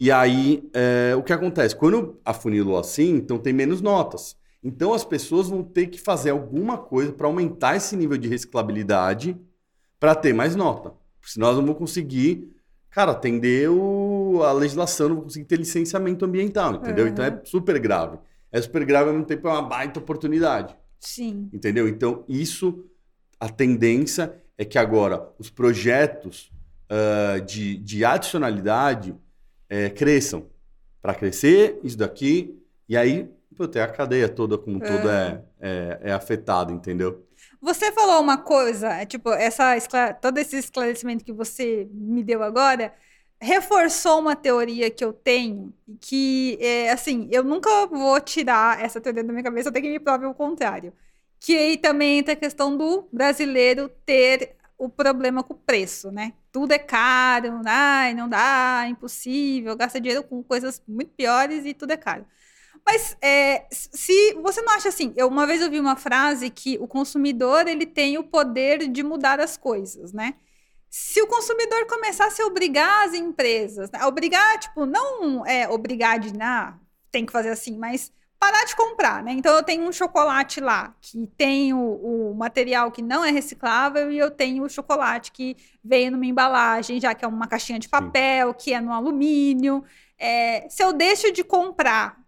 E aí, é, o que acontece? Quando afunilou assim, então tem menos notas. Então as pessoas vão ter que fazer alguma coisa para aumentar esse nível de reciclabilidade para ter mais nota. Porque senão nós não vamos conseguir, cara, atender o- a legislação, não vamos conseguir ter licenciamento ambiental, entendeu? Uhum. Então é super grave. É super grave ao mesmo tempo é uma baita oportunidade. Sim. Entendeu? Então, isso, a tendência é que agora os projetos ah, de, de adicionalidade eh, cresçam. Para crescer, isso daqui, e aí, puta, a cadeia toda como todo é, é, é afetada, entendeu? Você falou uma coisa, é, tipo, essa, todo esse esclarecimento que você me deu agora reforçou uma teoria que eu tenho, que, é, assim, eu nunca vou tirar essa teoria da minha cabeça até que me prove o contrário. Que aí também entra a questão do brasileiro ter o problema com o preço, né? Tudo é caro, ai, não dá, é impossível, gasta dinheiro com coisas muito piores e tudo é caro. Mas é, se você não acha assim, eu uma vez ouvi uma frase que o consumidor ele tem o poder de mudar as coisas, né? Se o consumidor começasse a obrigar as empresas, né? obrigar, tipo, não é obrigar de, ah, tem que fazer assim, mas parar de comprar, né? Então eu tenho um chocolate lá que tem o, o, material que não é reciclável e eu tenho o chocolate que veio numa embalagem, já que é uma caixinha de papel, Sim. que é no alumínio. É, se eu deixo de comprar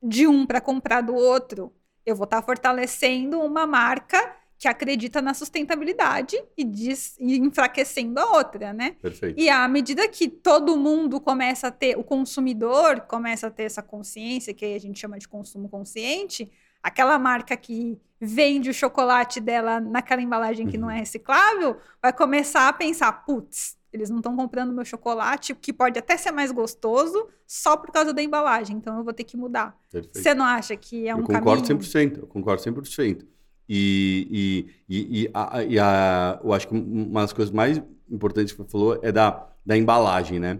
de um para comprar do outro, eu vou estar tá fortalecendo uma marca que acredita na sustentabilidade e, diz, e enfraquecendo a outra, né? Perfeito. E à medida que todo mundo começa a ter, o consumidor começa a ter essa consciência, que a gente chama de consumo consciente, aquela marca que vende o chocolate dela naquela embalagem que uhum. não é reciclável, vai começar a pensar, putz, eles não estão comprando meu chocolate, que pode até ser mais gostoso, só por causa da embalagem. Então eu vou ter que mudar. Perfeito. Você não acha que é um eu concordo caminho? 100%, eu concordo 100%. E, e, e, a, e a, eu acho que uma das coisas mais importantes que você falou é da, da embalagem, né?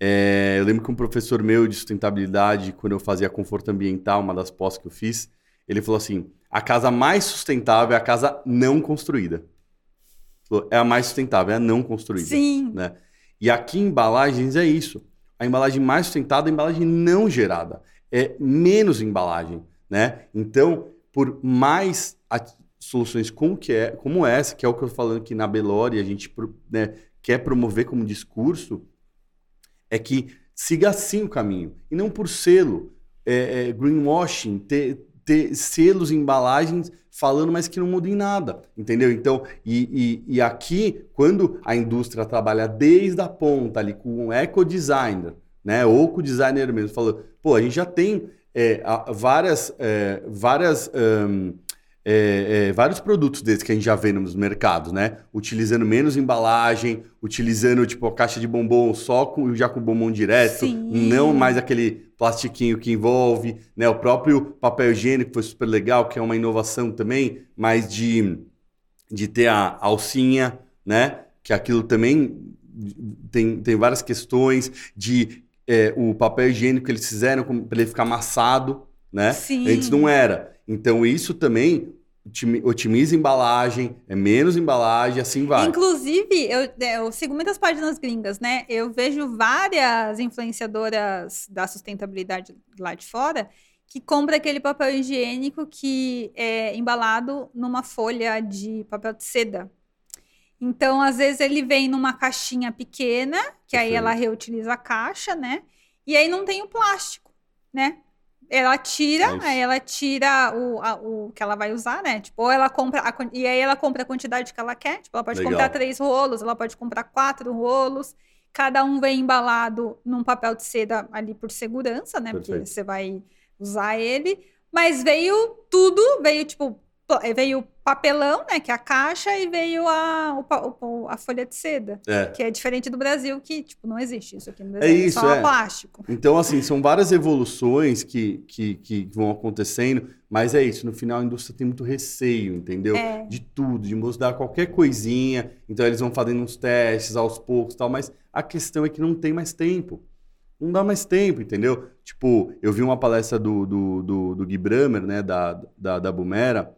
É, eu lembro que um professor meu de sustentabilidade, quando eu fazia conforto ambiental, uma das pós que eu fiz, ele falou assim: a casa mais sustentável é a casa não construída é a mais sustentável, é a não construída. Sim. Né? E aqui em embalagens é isso. A embalagem mais sustentável é a embalagem não gerada. É menos embalagem, né? Então, por mais soluções como, que é, como essa, que é o que eu falando aqui na Belori, a gente né, quer promover como discurso, é que siga assim o caminho. E não por selo, é, é, greenwashing, ter, ter selos embalagens falando, mas que não muda em nada, entendeu? Então, e, e, e, aqui, quando a indústria trabalha desde a ponta ali com um eco-designer, né, ou com o designer mesmo, falando, pô, a gente já tem é, várias, é, várias um, é, é, vários produtos desses que a gente já vê nos mercados, né? Utilizando menos embalagem, utilizando tipo a caixa de bombom só com, já com bombom direto, Sim. não mais aquele plastiquinho que envolve, né? O próprio papel higiênico foi super legal, que é uma inovação também, mas de, de ter a alcinha, né? Que aquilo também tem, tem várias questões de é, o papel higiênico que eles fizeram para ele ficar amassado, né? Sim. Antes não era. Então, isso também otimiza embalagem, é menos embalagem, assim vai. Inclusive, eu, é, eu, sigo muitas páginas gringas, né? Eu vejo várias influenciadoras da sustentabilidade lá de fora que compra aquele papel higiênico que é embalado numa folha de papel de seda. Então, às vezes, ele vem numa caixinha pequena, que aí ela reutiliza a caixa, né? E aí não tem o plástico, né? Ela tira, é aí ela tira o, a, o que ela vai usar, né? Tipo, ou ela compra, a, e aí ela compra a quantidade que ela quer. Tipo, ela pode Legal. comprar três rolos, ela pode comprar quatro rolos. Cada um vem embalado num papel de seda ali por segurança, né? Perfeito. Porque você vai usar ele. Mas veio tudo, veio tipo veio papelão, né, que é a caixa, e veio a, o, a folha de seda, é. que é diferente do Brasil, que tipo, não existe isso aqui no Brasil, é, isso, é só é. plástico. Então, assim, são várias evoluções que, que, que vão acontecendo, mas é isso, no final a indústria tem muito receio, entendeu? É. De tudo, de mudar qualquer coisinha, então eles vão fazendo uns testes aos poucos tal, mas a questão é que não tem mais tempo. Não dá mais tempo, entendeu? Tipo, eu vi uma palestra do, do, do, do Gui Bramer, né, da, da, da Bumera,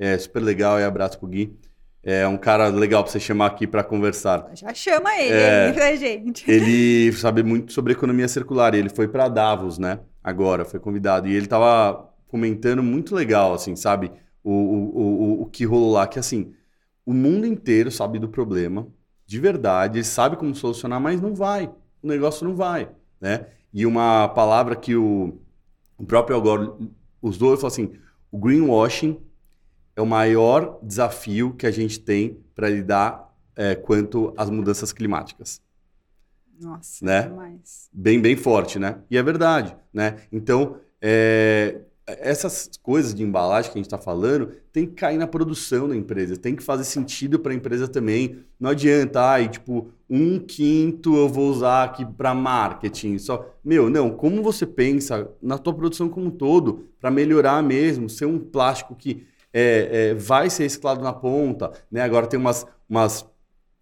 é super legal e abraço pro Gui. É um cara legal para você chamar aqui para conversar. Já chama ele é, aí pra gente. Ele sabe muito sobre economia circular. E ele foi para Davos, né? Agora, foi convidado. E ele tava comentando muito legal, assim, sabe? O, o, o, o que rolou lá. Que assim, o mundo inteiro sabe do problema, de verdade. Ele sabe como solucionar, mas não vai. O negócio não vai, né? E uma palavra que o, o próprio Agora usou, ele falou assim: o greenwashing é o maior desafio que a gente tem para lidar é, quanto às mudanças climáticas. Nossa, né? demais. Bem, bem forte, né? E é verdade, né? Então, é, essas coisas de embalagem que a gente está falando tem que cair na produção da empresa, tem que fazer sentido para a empresa também. Não adianta, ai, tipo, um quinto eu vou usar aqui para marketing. Só, meu, não. Como você pensa na tua produção como um todo para melhorar mesmo, ser um plástico que é, é, vai ser reciclado na ponta, né? Agora tem umas, umas,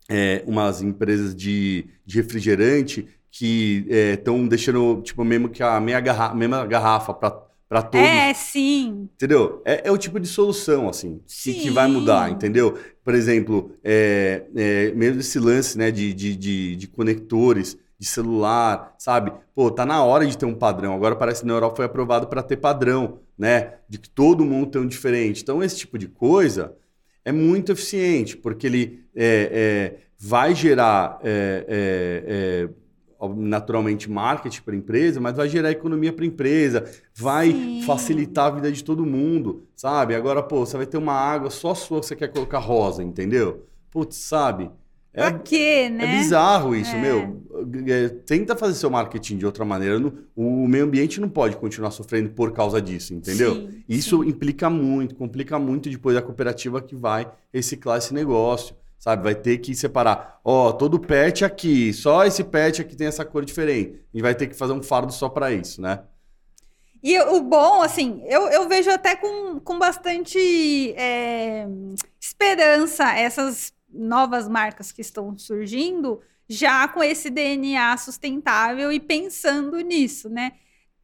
é, umas empresas de, de refrigerante que estão é, deixando, tipo, mesmo que a meia garrafa, mesma garrafa para para todos. É, sim. Entendeu? É, é, o tipo de solução, assim, que, que vai mudar, entendeu? Por exemplo, é, é, mesmo esse lance né, de, de, de, de, conectores de celular, sabe? Pô, tá na hora de ter um padrão. Agora parece que na Europa foi aprovado para ter padrão, né? De que todo mundo tem um diferente. Então, esse tipo de coisa é muito eficiente, porque ele é, é, vai gerar é, naturalmente marketing para a empresa, mas vai gerar economia para a empresa, vai Sim. facilitar a vida de todo mundo, sabe? Agora, pô, você vai ter uma água só sua que você quer colocar rosa, entendeu? Putz, sabe? É, pra quê, né? É bizarro isso, é. meu. É, tenta fazer seu marketing de outra maneira. O meio ambiente não pode continuar sofrendo por causa disso, entendeu? Sim, isso sim. implica muito, complica muito depois a cooperativa que vai reciclar esse negócio sabe? Vai ter que separar. Ó, oh, todo pet aqui, só esse pet aqui tem essa cor diferente. E vai ter que fazer um fardo só para isso, né? E o bom, assim, eu, eu vejo até com, com bastante é, esperança essas novas marcas que estão surgindo, já com esse DNA sustentável e pensando nisso, né?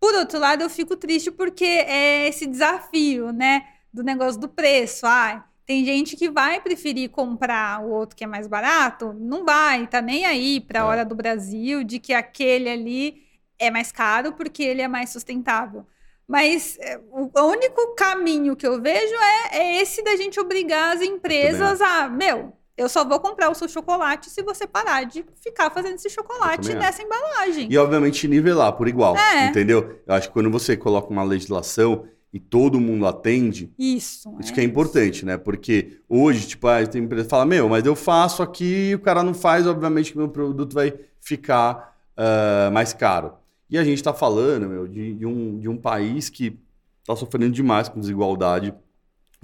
Por outro lado, eu fico triste porque é esse desafio, né? Do negócio do preço. Ah, tem gente que vai preferir comprar o outro que é mais barato, não vai, tá nem aí para a é. hora do Brasil de que aquele ali é mais caro porque ele é mais sustentável. Mas é, o único caminho que eu vejo é, é esse da gente obrigar as empresas a, meu, eu só vou comprar o seu chocolate se você parar de ficar fazendo esse chocolate nessa embalagem. E, obviamente, nivelar por igual, é. entendeu? Eu acho que quando você coloca uma legislação e todo mundo atende. Isso. Isso é que é importante, né? Porque hoje, tipo, a tem empresa que fala, meu, mas eu faço aqui e o cara não faz, obviamente que meu produto vai ficar uh, mais caro. E a gente está falando, meu, de, de, um, de um país que está sofrendo demais com desigualdade,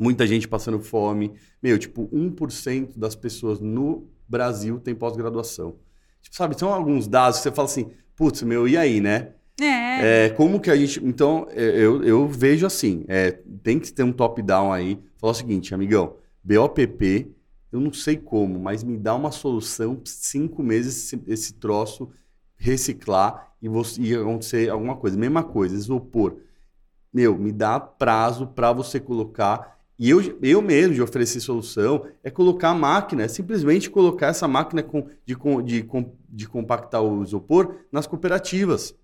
muita gente passando fome. Meu, tipo, 1% das pessoas no Brasil tem pós-graduação. Tipo, sabe, são alguns dados que você fala assim, putz, meu, e aí, né? É. é. como que a gente. Então, é, eu, eu vejo assim: é, tem que ter um top-down aí. Falar o seguinte, amigão, BOPP, eu não sei como, mas me dá uma solução, cinco meses esse, esse troço reciclar e, você, e acontecer alguma coisa. Mesma coisa, isopor. Meu, me dá prazo para você colocar. E eu, eu mesmo de oferecer solução é colocar a máquina, é simplesmente colocar essa máquina de, de, de, compactar o isopor nas cooperativas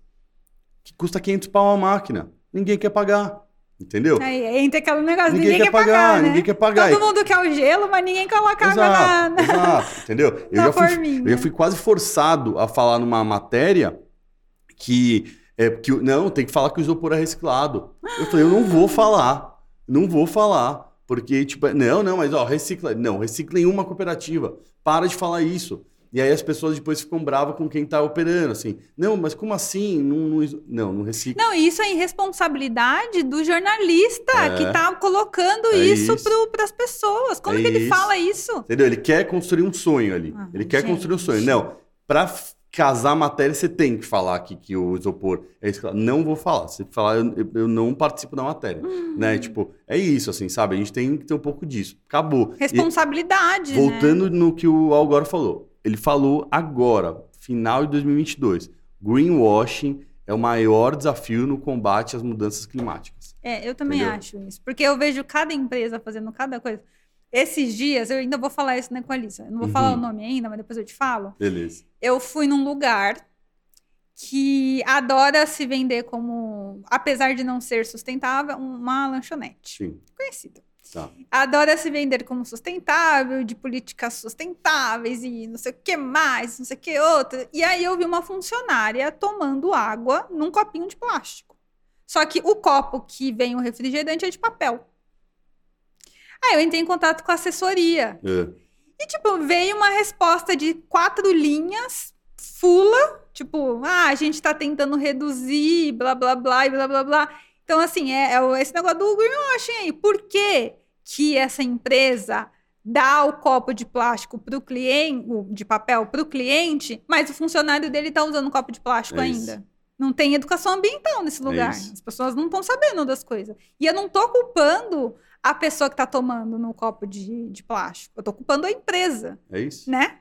que custa 500 pau a máquina. Ninguém quer pagar. Entendeu? Entra aquele negócio, ninguém, ninguém quer, quer pagar, pagar né? ninguém quer pagar. Todo mundo quer o gelo, mas ninguém coloca exato, água na... Exato, *laughs* entendeu? Eu já, fui, eu já fui quase forçado a falar numa matéria que, é, que não, tem que falar que o isopor é reciclado. Eu falei, eu não vou falar, não vou falar, porque, tipo, não, não, mas ó, recicla, não, recicla em uma cooperativa, para de falar isso. E aí as pessoas depois ficam bravas com quem está operando, assim. Não, mas como assim? Não, não, não, não recicla. Não, isso é irresponsabilidade do jornalista é. que está colocando é isso, isso. para as pessoas. Como é que ele isso. fala isso? Entendeu? Ele quer construir um sonho ali. Ah, ele quer construir um sonho. Não, para casar a matéria, você tem que falar aqui que o isopor é isso. Não vou falar. Se falar, eu, eu não participo da matéria. Uhum. Né? Tipo, é isso, assim, sabe? A gente tem que ter um pouco disso. Acabou. Responsabilidade. E, voltando né? no que o Algora falou ele falou agora, final de 2022, greenwashing é o maior desafio no combate às mudanças climáticas. É, eu também Entendeu? acho isso. Porque eu vejo cada empresa fazendo cada coisa. Esses dias, eu ainda vou falar isso né, com a Alissa. Eu não vou uhum. falar o nome ainda, mas depois eu te falo. Beleza. Eu fui num lugar que adora se vender como, apesar de não ser sustentável, uma lanchonete. Sim. Conhecida. Tá. Adora se vender como sustentável, de políticas sustentáveis e não sei o que mais, não sei o que outro. E aí eu vi uma funcionária tomando água num copinho de plástico. Só que o copo que vem o refrigerante é de papel. Aí eu entrei em contato com a assessoria. É. E, tipo, veio uma resposta de quatro linhas, fula, tipo, ah, a gente tá tentando reduzir, blá, blá, blá, e blá, blá, blá. Então, assim, é, é esse negócio do greenwashing aí. Por que, que essa empresa dá o copo de plástico para o cliente, de papel para o cliente, mas o funcionário dele está usando copo de plástico é ainda? Não tem educação ambiental nesse lugar. isso. As pessoas não estão sabendo das coisas. E eu não tô culpando a pessoa que tá tomando no copo de, de plástico. Eu tô culpando a empresa, É isso? né?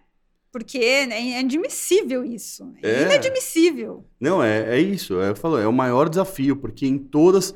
Porque é inadmissível isso. É, É. inadmissível. Não, é, é isso. É, eu falo, é o maior desafio, porque em todas.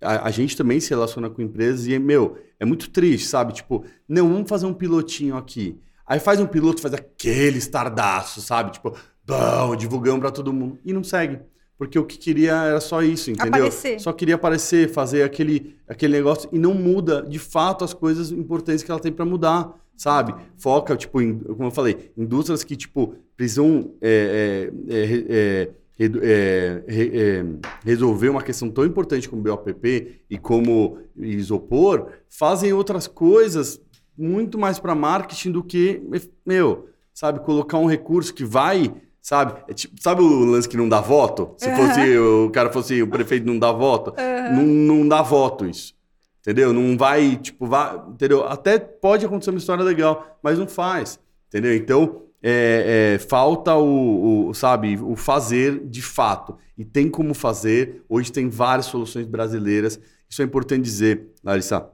A, a gente também se relaciona com empresas e, meu, é muito triste, sabe? Tipo, não, vamos fazer um pilotinho aqui. Aí faz um piloto, faz aquele estardaço, sabe? Tipo, bom, divulgamos pra todo mundo. E não segue. Porque o que queria era só isso, entendeu? Aparecer. Só queria aparecer, fazer aquele, aquele negócio e não muda, de fato, as coisas importantes que ela tem pra mudar, sabe? Foca, tipo, em, como eu falei, indústrias que, tipo, precisam é, é, é, é, é, é, resolver uma questão tão importante como BOPP e como isopor, fazem outras coisas muito mais para marketing do que, meu, sabe, colocar um recurso que vai, sabe, é tipo- sabe o lance que não dá voto? Se fosse o cara fosse o prefeito não dá voto, não, não dá voto isso. Entendeu? Não vai, tipo, vai, entendeu? Até pode acontecer uma história legal, mas não faz. Entendeu? Então, é, é, falta o, o, sabe, o fazer de fato. E tem como fazer. Hoje tem várias soluções brasileiras. Isso é importante dizer, Larissa.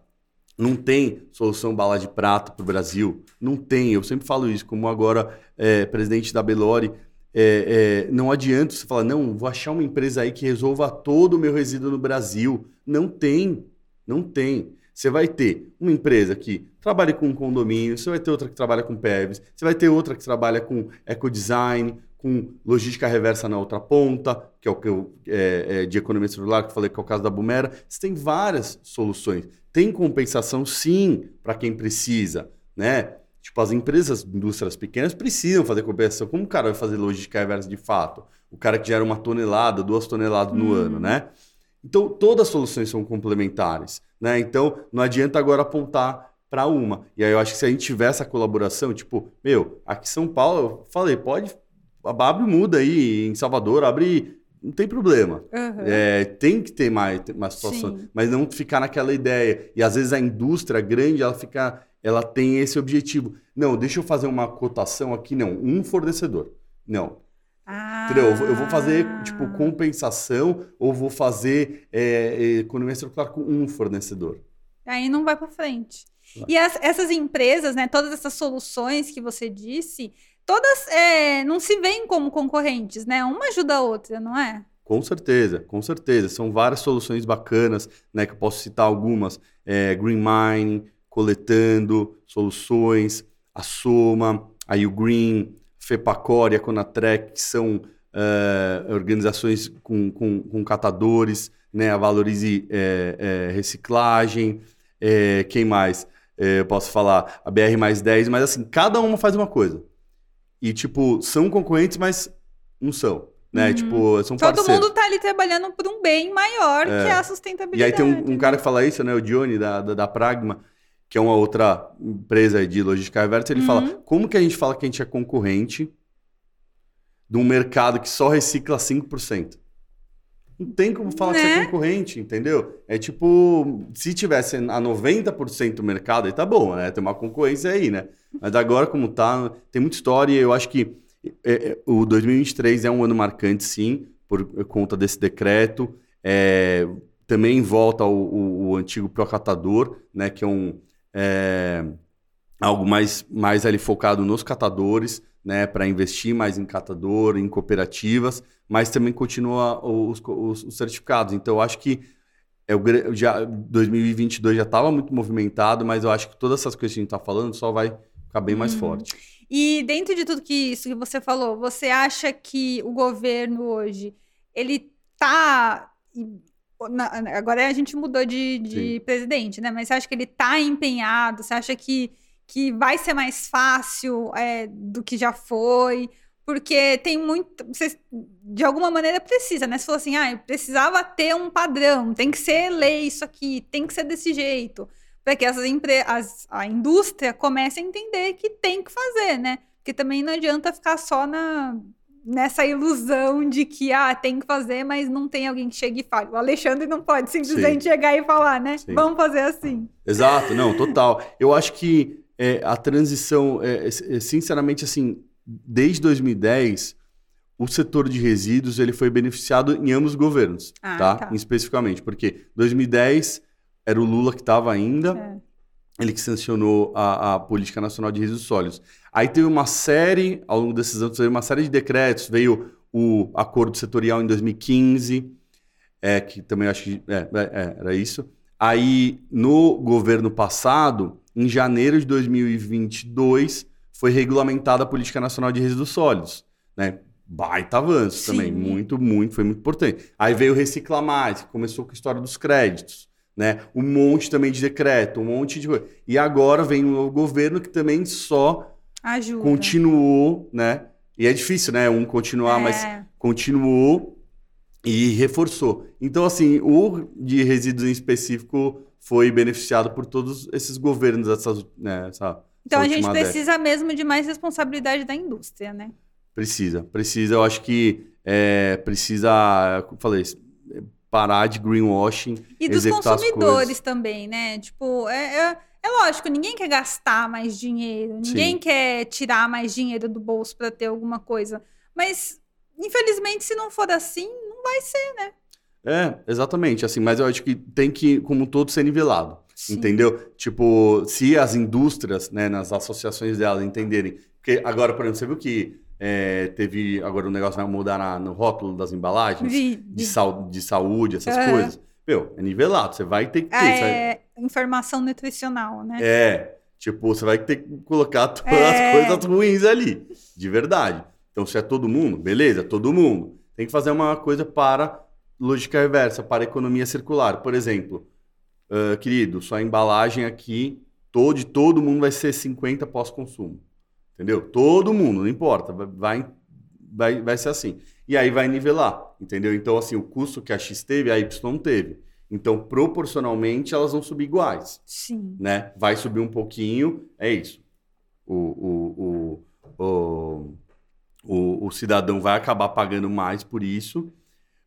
Não tem solução bala de prata para o Brasil. Não tem. Eu sempre falo isso, como agora é, presidente da Belori. É, é, não adianta você falar, não, vou achar uma empresa aí que resolva todo o meu resíduo no Brasil. Não tem. Não tem. Você vai ter uma empresa que trabalha com condomínio, você vai ter outra que trabalha com PEVs, você vai ter outra que trabalha com ecodesign, com logística reversa na outra ponta, que é o que eu, é, é, de economia celular, que eu falei que é o caso da Bumera. Você tem várias soluções. Tem compensação, sim, para quem precisa, né? Tipo, as empresas, indústrias pequenas precisam fazer compensação. Como o cara vai fazer logística reversa de fato? O cara que gera uma tonelada, duas toneladas no Hum. ano, né? Então, todas as soluções são complementares, né? Então, não adianta agora apontar para uma. E aí eu acho que se a gente tiver essa colaboração, tipo, meu, aqui em São Paulo, eu falei, pode, abre muda aí, em Salvador, abre, não tem problema. Aham. É, tem que ter mais uma situação, Sim. mas não ficar naquela ideia. E às vezes a indústria grande, ela fica, ela tem esse objetivo. Não, deixa eu fazer uma cotação aqui, não, um fornecedor. Não, Ah. Entendeu? Eu vou- fazer, tipo, compensação ou vou fazer é, economia circular com um fornecedor. Aí não vai para frente. Vai. E as- essas empresas, né, todas essas soluções que você disse, todas é, não se veem como concorrentes, né? Uma ajuda a outra, não é? Com certeza, com certeza. São várias soluções bacanas, né? Que eu posso citar algumas. É, Green Mining, Coletando, Soluções, a Soma, a Ugreen, FEPACOR e a Conatrec, que são é, organizações com, com, com catadores, né? A Valorize é, é, Reciclagem, é, quem mais? É, eu posso falar a BR mais 10, mas assim, cada uma faz uma coisa. E, tipo, são concorrentes, mas não são. Né? Uhum. Tipo, são Todo parceiros. mundo tá ali trabalhando por um bem maior É. que é a E sustentabilidade. aí tem um, um né? cara que fala isso, né? O Johnny, da, da, da Pragma, que é uma outra empresa de logística reversa, ele Uhum. fala, como que a gente fala que a gente é concorrente de um mercado que só recicla 5%? Não tem como falar que você é Né? concorrente, entendeu? É tipo, se tivesse a 90% do mercado, aí tá bom, né? Tem uma concorrência aí, né? Mas agora, como tá, tem muita história e eu acho que é, é, o 2023 é um ano marcante, sim, por conta desse decreto. É, também volta o, o- o antigo Procatador, né? Que é um é, algo mais, mais ali focado nos catadores, né? Para investir mais em catador, em cooperativas, mas também continua os, os- os certificados. Então, eu acho que é já, 2022 já estava muito movimentado, mas eu acho que todas essas coisas que a gente está falando só vai ficar bem mais Uhum. forte. E dentro de tudo que isso que você falou, você acha que o governo hoje, ele tá... na- Agora a gente mudou de, de presidente, né? Mas você acha que ele tá empenhado? Você acha que, que vai ser mais fácil é, do que já foi? Porque tem muito... Você, de alguma maneira precisa, né? Você falou assim, ah, eu precisava ter um padrão, tem que ser lei isso aqui, tem que ser desse jeito para que essas empre as, a indústria comece a entender que tem que fazer, né? Porque também não adianta ficar só na, nessa ilusão de que ah, tem que fazer, mas não tem alguém que chegue e fale. O Alexandre não pode simplesmente chegar e falar, né? Sim. Vamos fazer assim. Exato, não, total. Eu acho que é, a transição, é, é, sinceramente, assim, desde 2010, o setor de resíduos ele foi beneficiado em ambos os governos, Ah, tá? tá. Especificamente, porque 2010 era o Lula que estava ainda, É. ele que sancionou a, a Política Nacional de Resíduos Sólidos. Aí teve uma série, ao longo desses anos, veio uma série de decretos, veio o acordo setorial em 2015, é, que também acho que é, é, é, era isso. Aí, no governo passado, em janeiro de 2022, foi regulamentada a Política Nacional de Resíduos Sólidos, né? Baita avanço Sim. também, muito, muito, foi muito importante. Aí veio o Recicla Mais, que começou com a história dos créditos, né? Um monte também de decreto, um monte de coisa. E agora vem o novo governo que também só Ajuda. continuou, né? E é difícil, né? Um continuar, mas É. continuou e reforçou. Então, assim, o de resíduos em específico foi beneficiado por todos esses governos dessas, né, essa, Então a gente última década. precisa mesmo de mais responsabilidade da indústria, né? Precisa, precisa. Eu acho que é, precisa, como falei, parar de greenwashing. E dos consumidores também, né? Tipo, é, é, é lógico, ninguém quer gastar mais dinheiro, ninguém Sim. quer tirar mais dinheiro do bolso para ter alguma coisa. Mas, infelizmente, se não for assim, não vai ser, né? É, exatamente. Assim, mas eu acho que tem que, como um todo, ser nivelado. Sim. Entendeu? Tipo, se as indústrias, né, nas associações delas entenderem. Porque agora, por exemplo, você viu que é, teve. Agora o negócio vai mudar na- no rótulo das embalagens de, vi. sau- de saúde, essas coisas. Meu, é nivelado. Você vai ter que ter. Ah, é, informação nutricional, né? É, tipo, você vai ter que colocar *laughs* todas É. as coisas ruins ali, de verdade. Então, se é todo mundo, beleza, todo mundo. Tem que fazer uma coisa para lógica reversa, para economia circular. Por exemplo, ah, querido, sua embalagem aqui, todo, de todo mundo vai ser 50 pós-consumo. Entendeu? Todo mundo, não importa, vai- vai, vai, ser assim. E aí vai nivelar, entendeu? Então, assim, o custo que a X teve, a Y não teve. Então, proporcionalmente, elas vão subir iguais Sim. né? Vai subir um pouquinho, é isso. O, o, o, o, o, o cidadão vai acabar pagando mais por isso,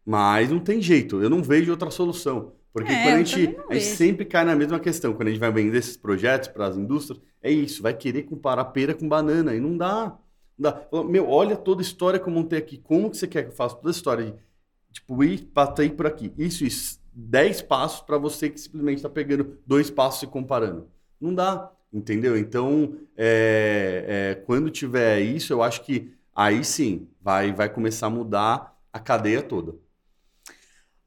mas não tem jeito. Eu não vejo outra solução. Porque É, quando a gente, a gente sempre cai na mesma questão. Quando a gente vai vender esses projetos para as indústrias, é isso. Vai querer comparar pera com banana. E não dá. Não dá. Meu, olha toda a história que eu montei aqui. Como que você quer que eu faça toda a história de, tipo, ir, passei por aqui. Isso, isso. Dez passos para você que simplesmente está pegando dois passos e comparando. Não dá, entendeu? Então, é, é, quando tiver isso, eu acho que aí sim vai, vai começar a mudar a cadeia toda.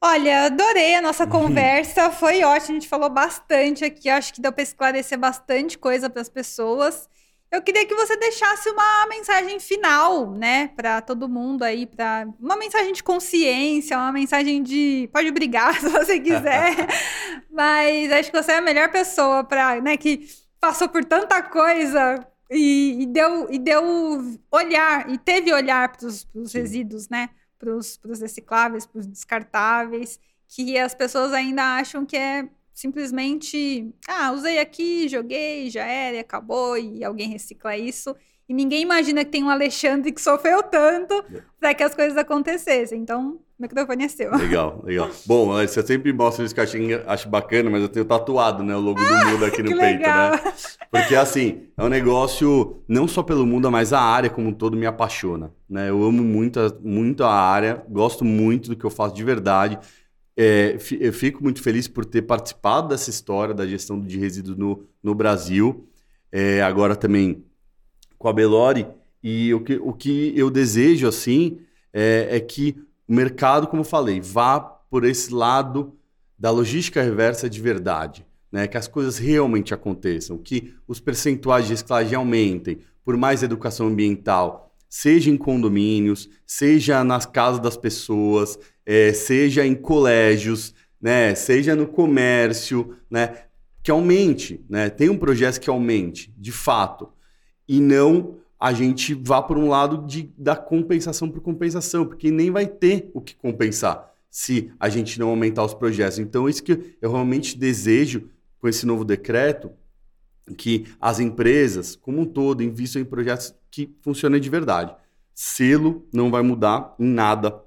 Olha, adorei a nossa *laughs* conversa, foi ótimo, a gente falou bastante aqui, acho que deu para esclarecer bastante coisa para as pessoas. Eu queria que você deixasse uma mensagem final, né, para todo mundo aí, para uma mensagem de consciência, uma mensagem de pode brigar *laughs* se você quiser, *laughs* mas acho que você é a melhor pessoa para, né, que passou por tanta coisa e, e deu e deu olhar e teve olhar para os resíduos, né? Para os recicláveis, para os descartáveis, que as pessoas ainda acham que é simplesmente, ah, usei aqui, joguei, já era, e acabou, e alguém recicla isso. E ninguém imagina que tem um Alexandre que sofreu tanto É. para que as coisas acontecessem. Então, o microfone é seu. Legal, legal. Bom, você sempre mostra isso que eu acho, acho bacana, mas eu tenho tatuado, né, o logo do Muda aqui *laughs* no peito, legal. né? Porque, assim, é um negócio, não só pelo mundo, mas a área como um todo me apaixona, né? Eu amo muito, a- muito a área, gosto muito do que eu faço de verdade. É, eu fico muito feliz por ter participado dessa história da gestão de resíduos no, no Brasil. É, agora também com a Belori. E o que, o que eu desejo, assim, é, é que o mercado, como eu falei, vá por esse lado da logística reversa de verdade. Né? Que as coisas realmente aconteçam, que os percentuais de reciclagem aumentem, por mais educação ambiental, seja em condomínios, seja nas casas das pessoas, eh, seja em colégios, né? seja no comércio, né? que aumente, né? tem um projeto que aumente, de fato, e não a gente vá por um lado de, da compensação por compensação, porque nem vai ter o que compensar se a gente não aumentar os projetos. Então, isso que eu realmente desejo com esse novo decreto, que as empresas, como um todo, invistam em projetos que funcionem de verdade. Selo não vai mudar em nada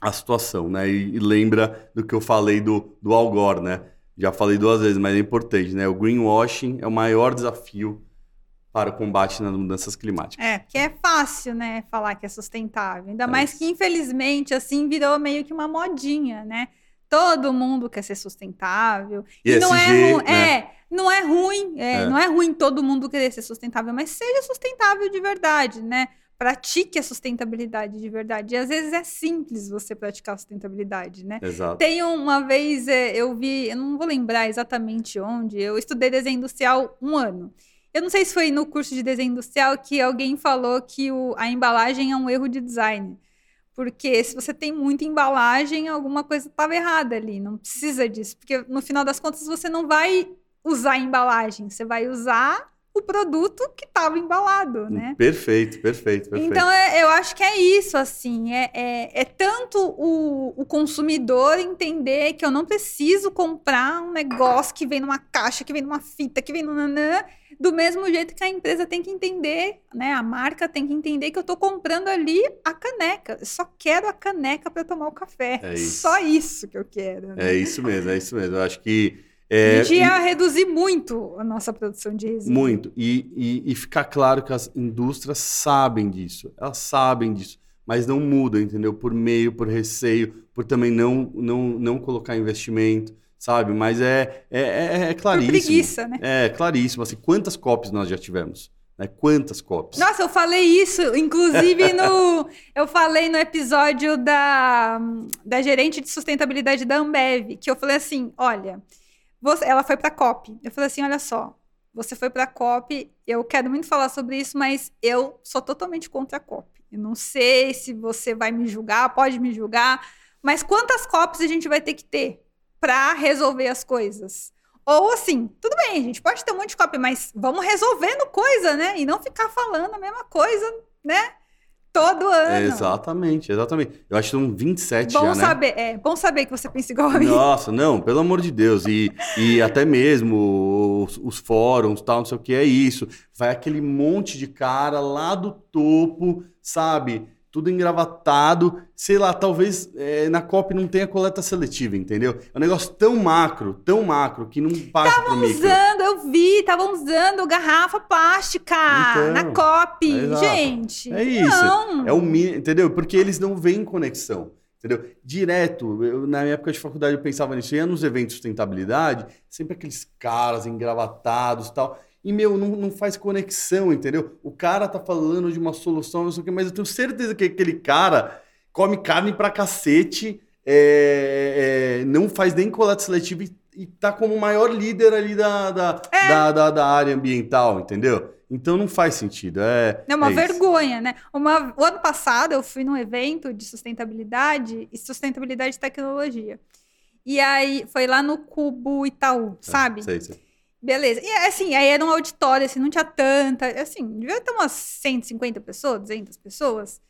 a situação, né? E, e lembra do que eu falei do, do Al Gore, né? Já falei duas vezes, mas é importante, né? O greenwashing é o maior desafio para o combate nas mudanças climáticas. É, porque é fácil, né, falar que é sustentável. Ainda É mais isso. que, infelizmente, assim, virou meio que uma modinha, né? Todo mundo quer ser sustentável. E, não é, né? é, não é ruim, é, É. não é ruim todo mundo querer ser sustentável, mas seja sustentável de verdade, né? Pratique a sustentabilidade de verdade. E às vezes é simples você praticar a sustentabilidade, né? Exato. Tem uma vez, é, eu vi, eu não vou lembrar exatamente onde, eu estudei desenho industrial um ano. Eu não sei se foi no curso de desenho industrial que alguém falou que o- a embalagem é um erro de design. Porque se você tem muita embalagem, alguma coisa estava errada ali. Não precisa disso. Porque no final das contas você não vai usar a embalagem, você vai usar o produto que estava embalado, né? Perfeito, perfeito, perfeito. Então, é- eu acho que é isso, assim. É, é, é tanto o, o consumidor entender que eu não preciso comprar um negócio que vem numa caixa, que vem numa fita, que vem no nanã, do mesmo jeito que a empresa tem que entender, né? A marca tem que entender que eu estou comprando ali a caneca. Eu só quero a caneca para tomar o café. É isso. Só isso que eu quero. né? É isso mesmo, é isso mesmo. Eu acho que. A É, gente e- ia reduzir muito a nossa produção de resíduo. Muito. E, e, e ficar claro que as indústrias sabem disso. Elas sabem disso. Mas não mudam, entendeu? Por meio, por receio, por também não, não, não colocar investimento, sabe? Mas é, é, é, é Por claríssimo. preguiça, né? É claríssimo. Assim, quantas copies nós já tivemos? Né? Quantas copies? Nossa, eu falei isso, inclusive no. *laughs* eu falei no episódio da, da gerente de sustentabilidade da Ambev, que eu falei assim: olha, você- ela foi para a COP. Eu falei assim: olha só, você foi para a COP, eu quero muito falar sobre isso, mas eu sou totalmente contra a COP. Eu não sei se você vai me julgar, pode me julgar, mas quantas COPs a gente vai ter que ter para resolver as coisas? Ou assim, tudo bem, a gente pode ter um monte de cópia, mas vamos resolvendo coisa, né? E não ficar falando a mesma coisa, né? Todo ano. É, exatamente, exatamente. Eu acho que são 27 Bom já, né? saber, é, bom saber que você pensa igual a mim. Nossa, não, pelo amor de Deus. E, e até mesmo os, os fóruns, tal, não sei o que, é isso. Vai aquele monte de cara lá do topo, sabe? Tudo engravatado. Sei lá, talvez é, na COP não tenha coleta seletiva, entendeu? É um negócio tão macro, tão macro, que não passa pro micro. usando, eu vi, estavam usando garrafa plástica Então, na COP. exato. Gente, É isso. não. É o mínimo, entendeu? Porque eles não veem conexão. Entendeu? Direto, eu, na minha época de faculdade eu pensava nisso, eu ia nos eventos de sustentabilidade, sempre aqueles caras engravatados e tal. E, meu, não, não faz conexão, entendeu? O cara tá falando de uma solução, não sei o quê, mas eu tenho certeza que aquele cara come carne pra cacete, é, é, não faz nem coleta seletiva e, e tá como o maior líder ali da, da, É. da, da, da área ambiental, entendeu? Então não faz sentido. É, É uma é isso. vergonha, né? Uma, o ano passado eu fui num evento de sustentabilidade e sustentabilidade e tecnologia. E aí foi lá no Cubo Itaú, sabe? Sei, sei. Beleza. E assim, aí era um auditório, assim, não tinha tanta. Assim, devia ter umas 150 pessoas, 200 pessoas.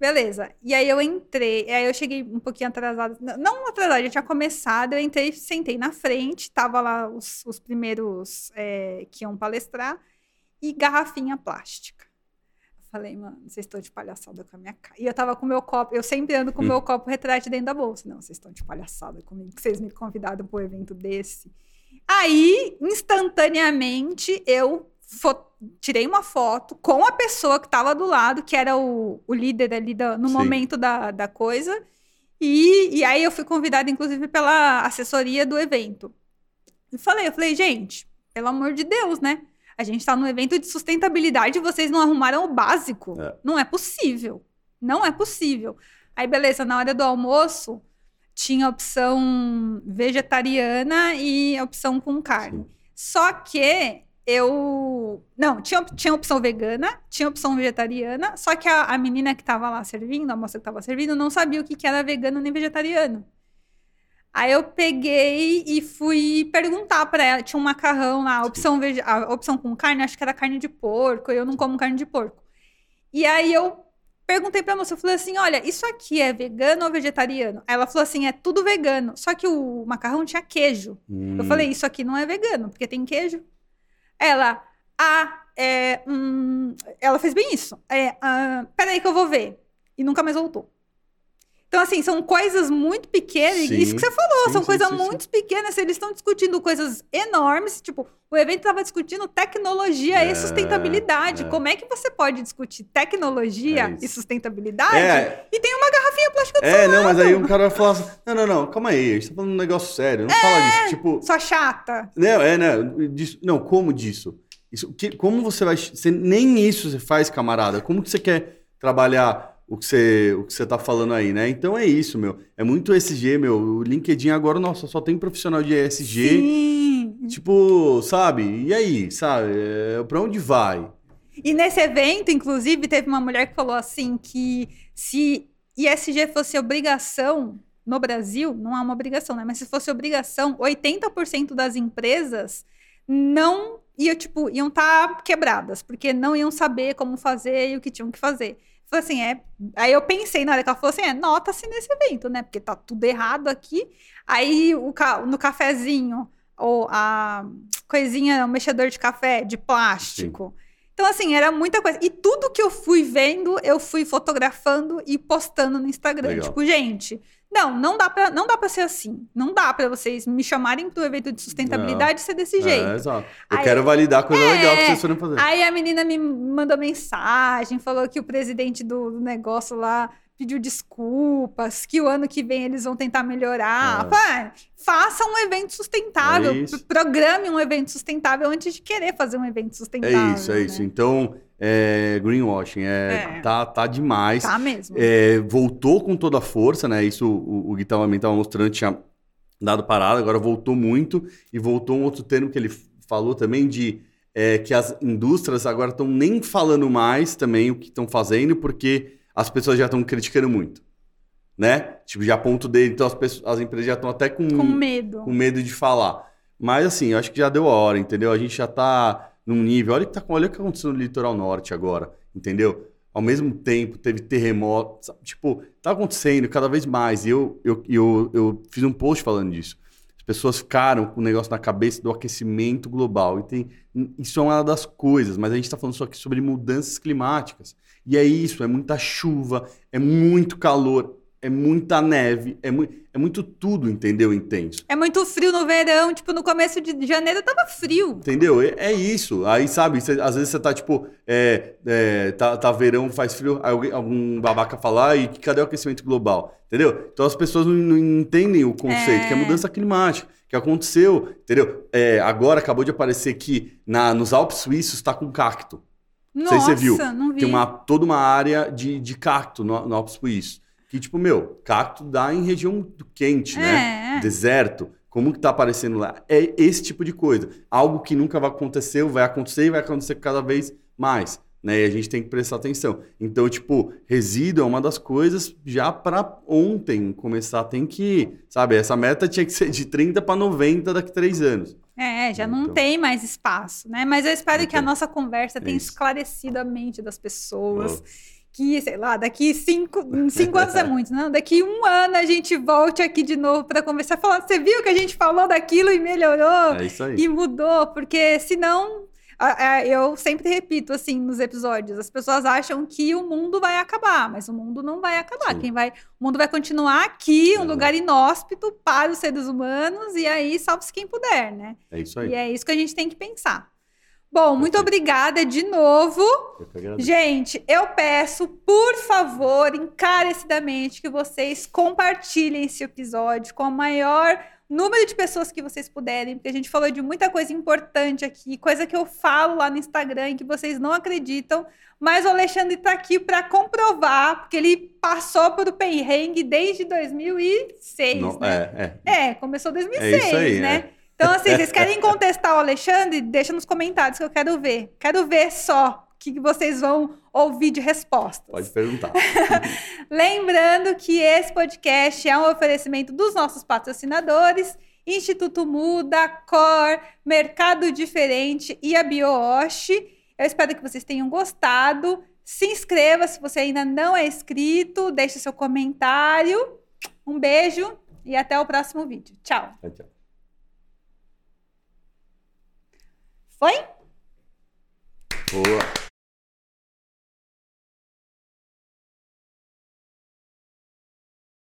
Beleza. E aí eu entrei, aí eu cheguei um pouquinho atrasada. Não atrasada, já tinha começado. Eu entrei, sentei na frente, tava lá os, os primeiros é, que iam palestrar, e garrafinha plástica. Eu falei, mano, vocês estão de palhaçada com a minha cara. E eu tava com o meu copo, eu sempre ando com o meu *laughs* copo retrátil dentro da bolsa. Não, vocês estão de palhaçada comigo, que vocês me convidaram para um evento desse. Aí, instantaneamente, eu tirei uma foto com a pessoa que estava do lado, que era o, o líder ali da- no Sim. momento da, da coisa. E, e aí eu fui convidada, inclusive, pela assessoria do evento. E falei, eu falei, gente, pelo amor de Deus, né? A gente está num evento de sustentabilidade e vocês não arrumaram o básico. É. Não é possível. Não é possível. Aí, beleza, na hora do almoço, tinha opção vegetariana e opção com carne. Sim. Só que eu. Não, tinha, tinha opção vegana, tinha opção vegetariana, só que a, a menina que tava lá servindo, a moça que tava servindo, não sabia o que, que era vegano nem vegetariano. Aí eu peguei e fui perguntar pra ela. Tinha um macarrão lá, a opção, vege- a opção com carne, acho que era carne de porco, eu não como carne de porco. E aí eu perguntei pra moça, eu falei assim: olha, isso aqui é vegano ou vegetariano? Ela falou assim: é tudo vegano. Só que o macarrão tinha queijo. Eu Hum, falei, isso aqui não é vegano, porque tem queijo. Ela, ah, é, hum, ela fez bem isso. É, ah, peraí que eu vou ver. E nunca mais voltou. Então, assim, são coisas muito pequenas. Sim, Isso que você falou, sim, são sim, coisas muito pequenas. Eles estão discutindo coisas enormes. Tipo, o evento estava discutindo tecnologia É, e sustentabilidade. é. Como é que você pode discutir tecnologia É e sustentabilidade É. e tem uma garrafinha plástica do É, não, mas aí um cara vai falar assim: não, não, não, calma aí, a gente tá falando um negócio sério, não fala disso. Tipo, Sua chata. não, é, né? Disso, não, como disso? Isso, que, como você vai. Você, nem isso você faz, camarada. Como que você quer trabalhar o que você, o que você tá falando aí, né? Então é isso, meu. É muito ESG, meu. O LinkedIn agora, nossa, só tem profissional de ESG. Sim. Tipo, sabe? E aí, sabe? É, pra onde vai? E nesse evento, inclusive, teve uma mulher que falou assim que se ISG fosse obrigação no Brasil, não é uma obrigação, né? Mas se fosse obrigação, 80% das empresas não iam, tipo, iam estar quebradas, porque não iam saber como fazer e o que tinham que fazer. Falei assim, é. Aí eu pensei na hora que ela falou assim: é, nota-se nesse evento, né? Porque tá tudo errado aqui. Aí o ca- no cafezinho, ou a coisinha, o mexedor de café de plástico. Então, assim, era muita coisa. E tudo que eu fui vendo, eu fui fotografando e postando no Instagram. Legal. Tipo, gente, não, não dá pra, não dá pra ser assim. Não dá pra vocês me chamarem pro evento de sustentabilidade e ser desse jeito. É, exato. Eu Aí- quero validar coisa É. legal que vocês foram fazer. Aí a menina me mandou mensagem, falou que o presidente do, do negócio lá pediu desculpas, que o ano que vem eles vão tentar melhorar. É. "Ah, faça um evento sustentável, É programe um evento sustentável antes de querer fazer um evento sustentável. É isso, é né? isso. Então, é, greenwashing é, É. Tá, tá demais. Tá mesmo. É, voltou com toda a força, né? Isso o, o Gui também estava mostrando, tinha dado parada, agora voltou muito. E voltou um outro termo que ele falou também de é, que as indústrias agora estão nem falando mais também o que estão fazendo, porque as pessoas já estão criticando muito. Né? Tipo, já ponto dele, então as, pessoas, as empresas já estão até com, Com medo. com medo de falar. Mas assim, eu acho que já deu a hora, entendeu? A gente já tá num nível. Olha o que, tá, olha que aconteceu no litoral norte agora, entendeu? Ao mesmo tempo, teve terremoto. sabe? Tipo, tá acontecendo cada vez mais. E eu, eu, eu, eu fiz um post falando disso. As pessoas ficaram com o negócio na cabeça do aquecimento global. E tem, isso é uma das coisas, mas a gente está falando só aqui sobre mudanças climáticas. E é isso, é muita chuva, é muito calor, é muita neve, é, mu é muito tudo, entendeu? Intenso. É muito frio no verão, tipo, no começo de janeiro tava frio. Entendeu? É, é isso. Aí, sabe, cê- às vezes você tá tipo, é, é, tá, tá verão, faz frio, aí alguém- algum babaca falar, e cadê o aquecimento global? Entendeu? Então as pessoas não, não entendem o conceito, É. que é mudança climática, que aconteceu, entendeu? É, agora acabou de aparecer que na, nos Alpes Suíços tá com cacto. sei se Nossa, você viu. não vi. Tem uma, toda uma área de, de cacto no, no Alpes Suíços. Que, tipo, meu, cacto dá em região quente, né? É. deserto, como que tá aparecendo lá? É esse tipo de coisa. Algo que nunca vai acontecer, vai acontecer e vai acontecer cada vez mais. Né? E a gente tem que prestar atenção. Então, tipo, resíduo é uma das coisas já para ontem começar. Tem que, sabe, essa meta tinha que ser de 30 para 90 daqui a três anos. É, já não Então. tem mais espaço, né? Mas eu espero Não que a nossa conversa tenha isso. esclarecido a mente das pessoas. Oh. Que, sei lá, daqui cinco, *laughs* cinco anos é muito, não? Daqui um ano a gente volte aqui de novo para conversar. Falar, você viu que a gente falou daquilo e melhorou? É isso aí. e mudou, porque senão eu sempre repito assim nos episódios, as pessoas acham que o mundo vai acabar, mas o mundo não vai acabar. Sim. Quem vai, o mundo vai continuar aqui, um É. lugar inóspito para os seres humanos e aí salve-se quem puder, né? É isso aí. E é isso que a gente tem que pensar. Bom, muito obrigada de novo. Eu. Gente, eu peço, por favor, encarecidamente, que vocês compartilhem esse episódio com o maior número de pessoas que vocês puderem, porque a gente falou de muita coisa importante aqui, coisa que eu falo lá no Instagram e que vocês não acreditam, mas o Alexandre está aqui para comprovar, porque ele passou por o perrengue desde 2006, Não, né? é, é. É, começou em 2006, É isso aí, né? é. Então, assim, vocês querem contestar o Alexandre? Deixa nos comentários que eu quero ver. Quero ver só o que vocês vão ouvir de respostas. Pode perguntar. *laughs* Lembrando que esse podcast é um oferecimento dos nossos patrocinadores, Instituto Muda, Cor, Mercado Diferente e a BioOsh. Eu espero que vocês tenham gostado. Se inscreva se você ainda não é inscrito, deixe seu comentário. Um beijo e até o próximo vídeo. Tchau. Tchau, tchau. Foi? Boa.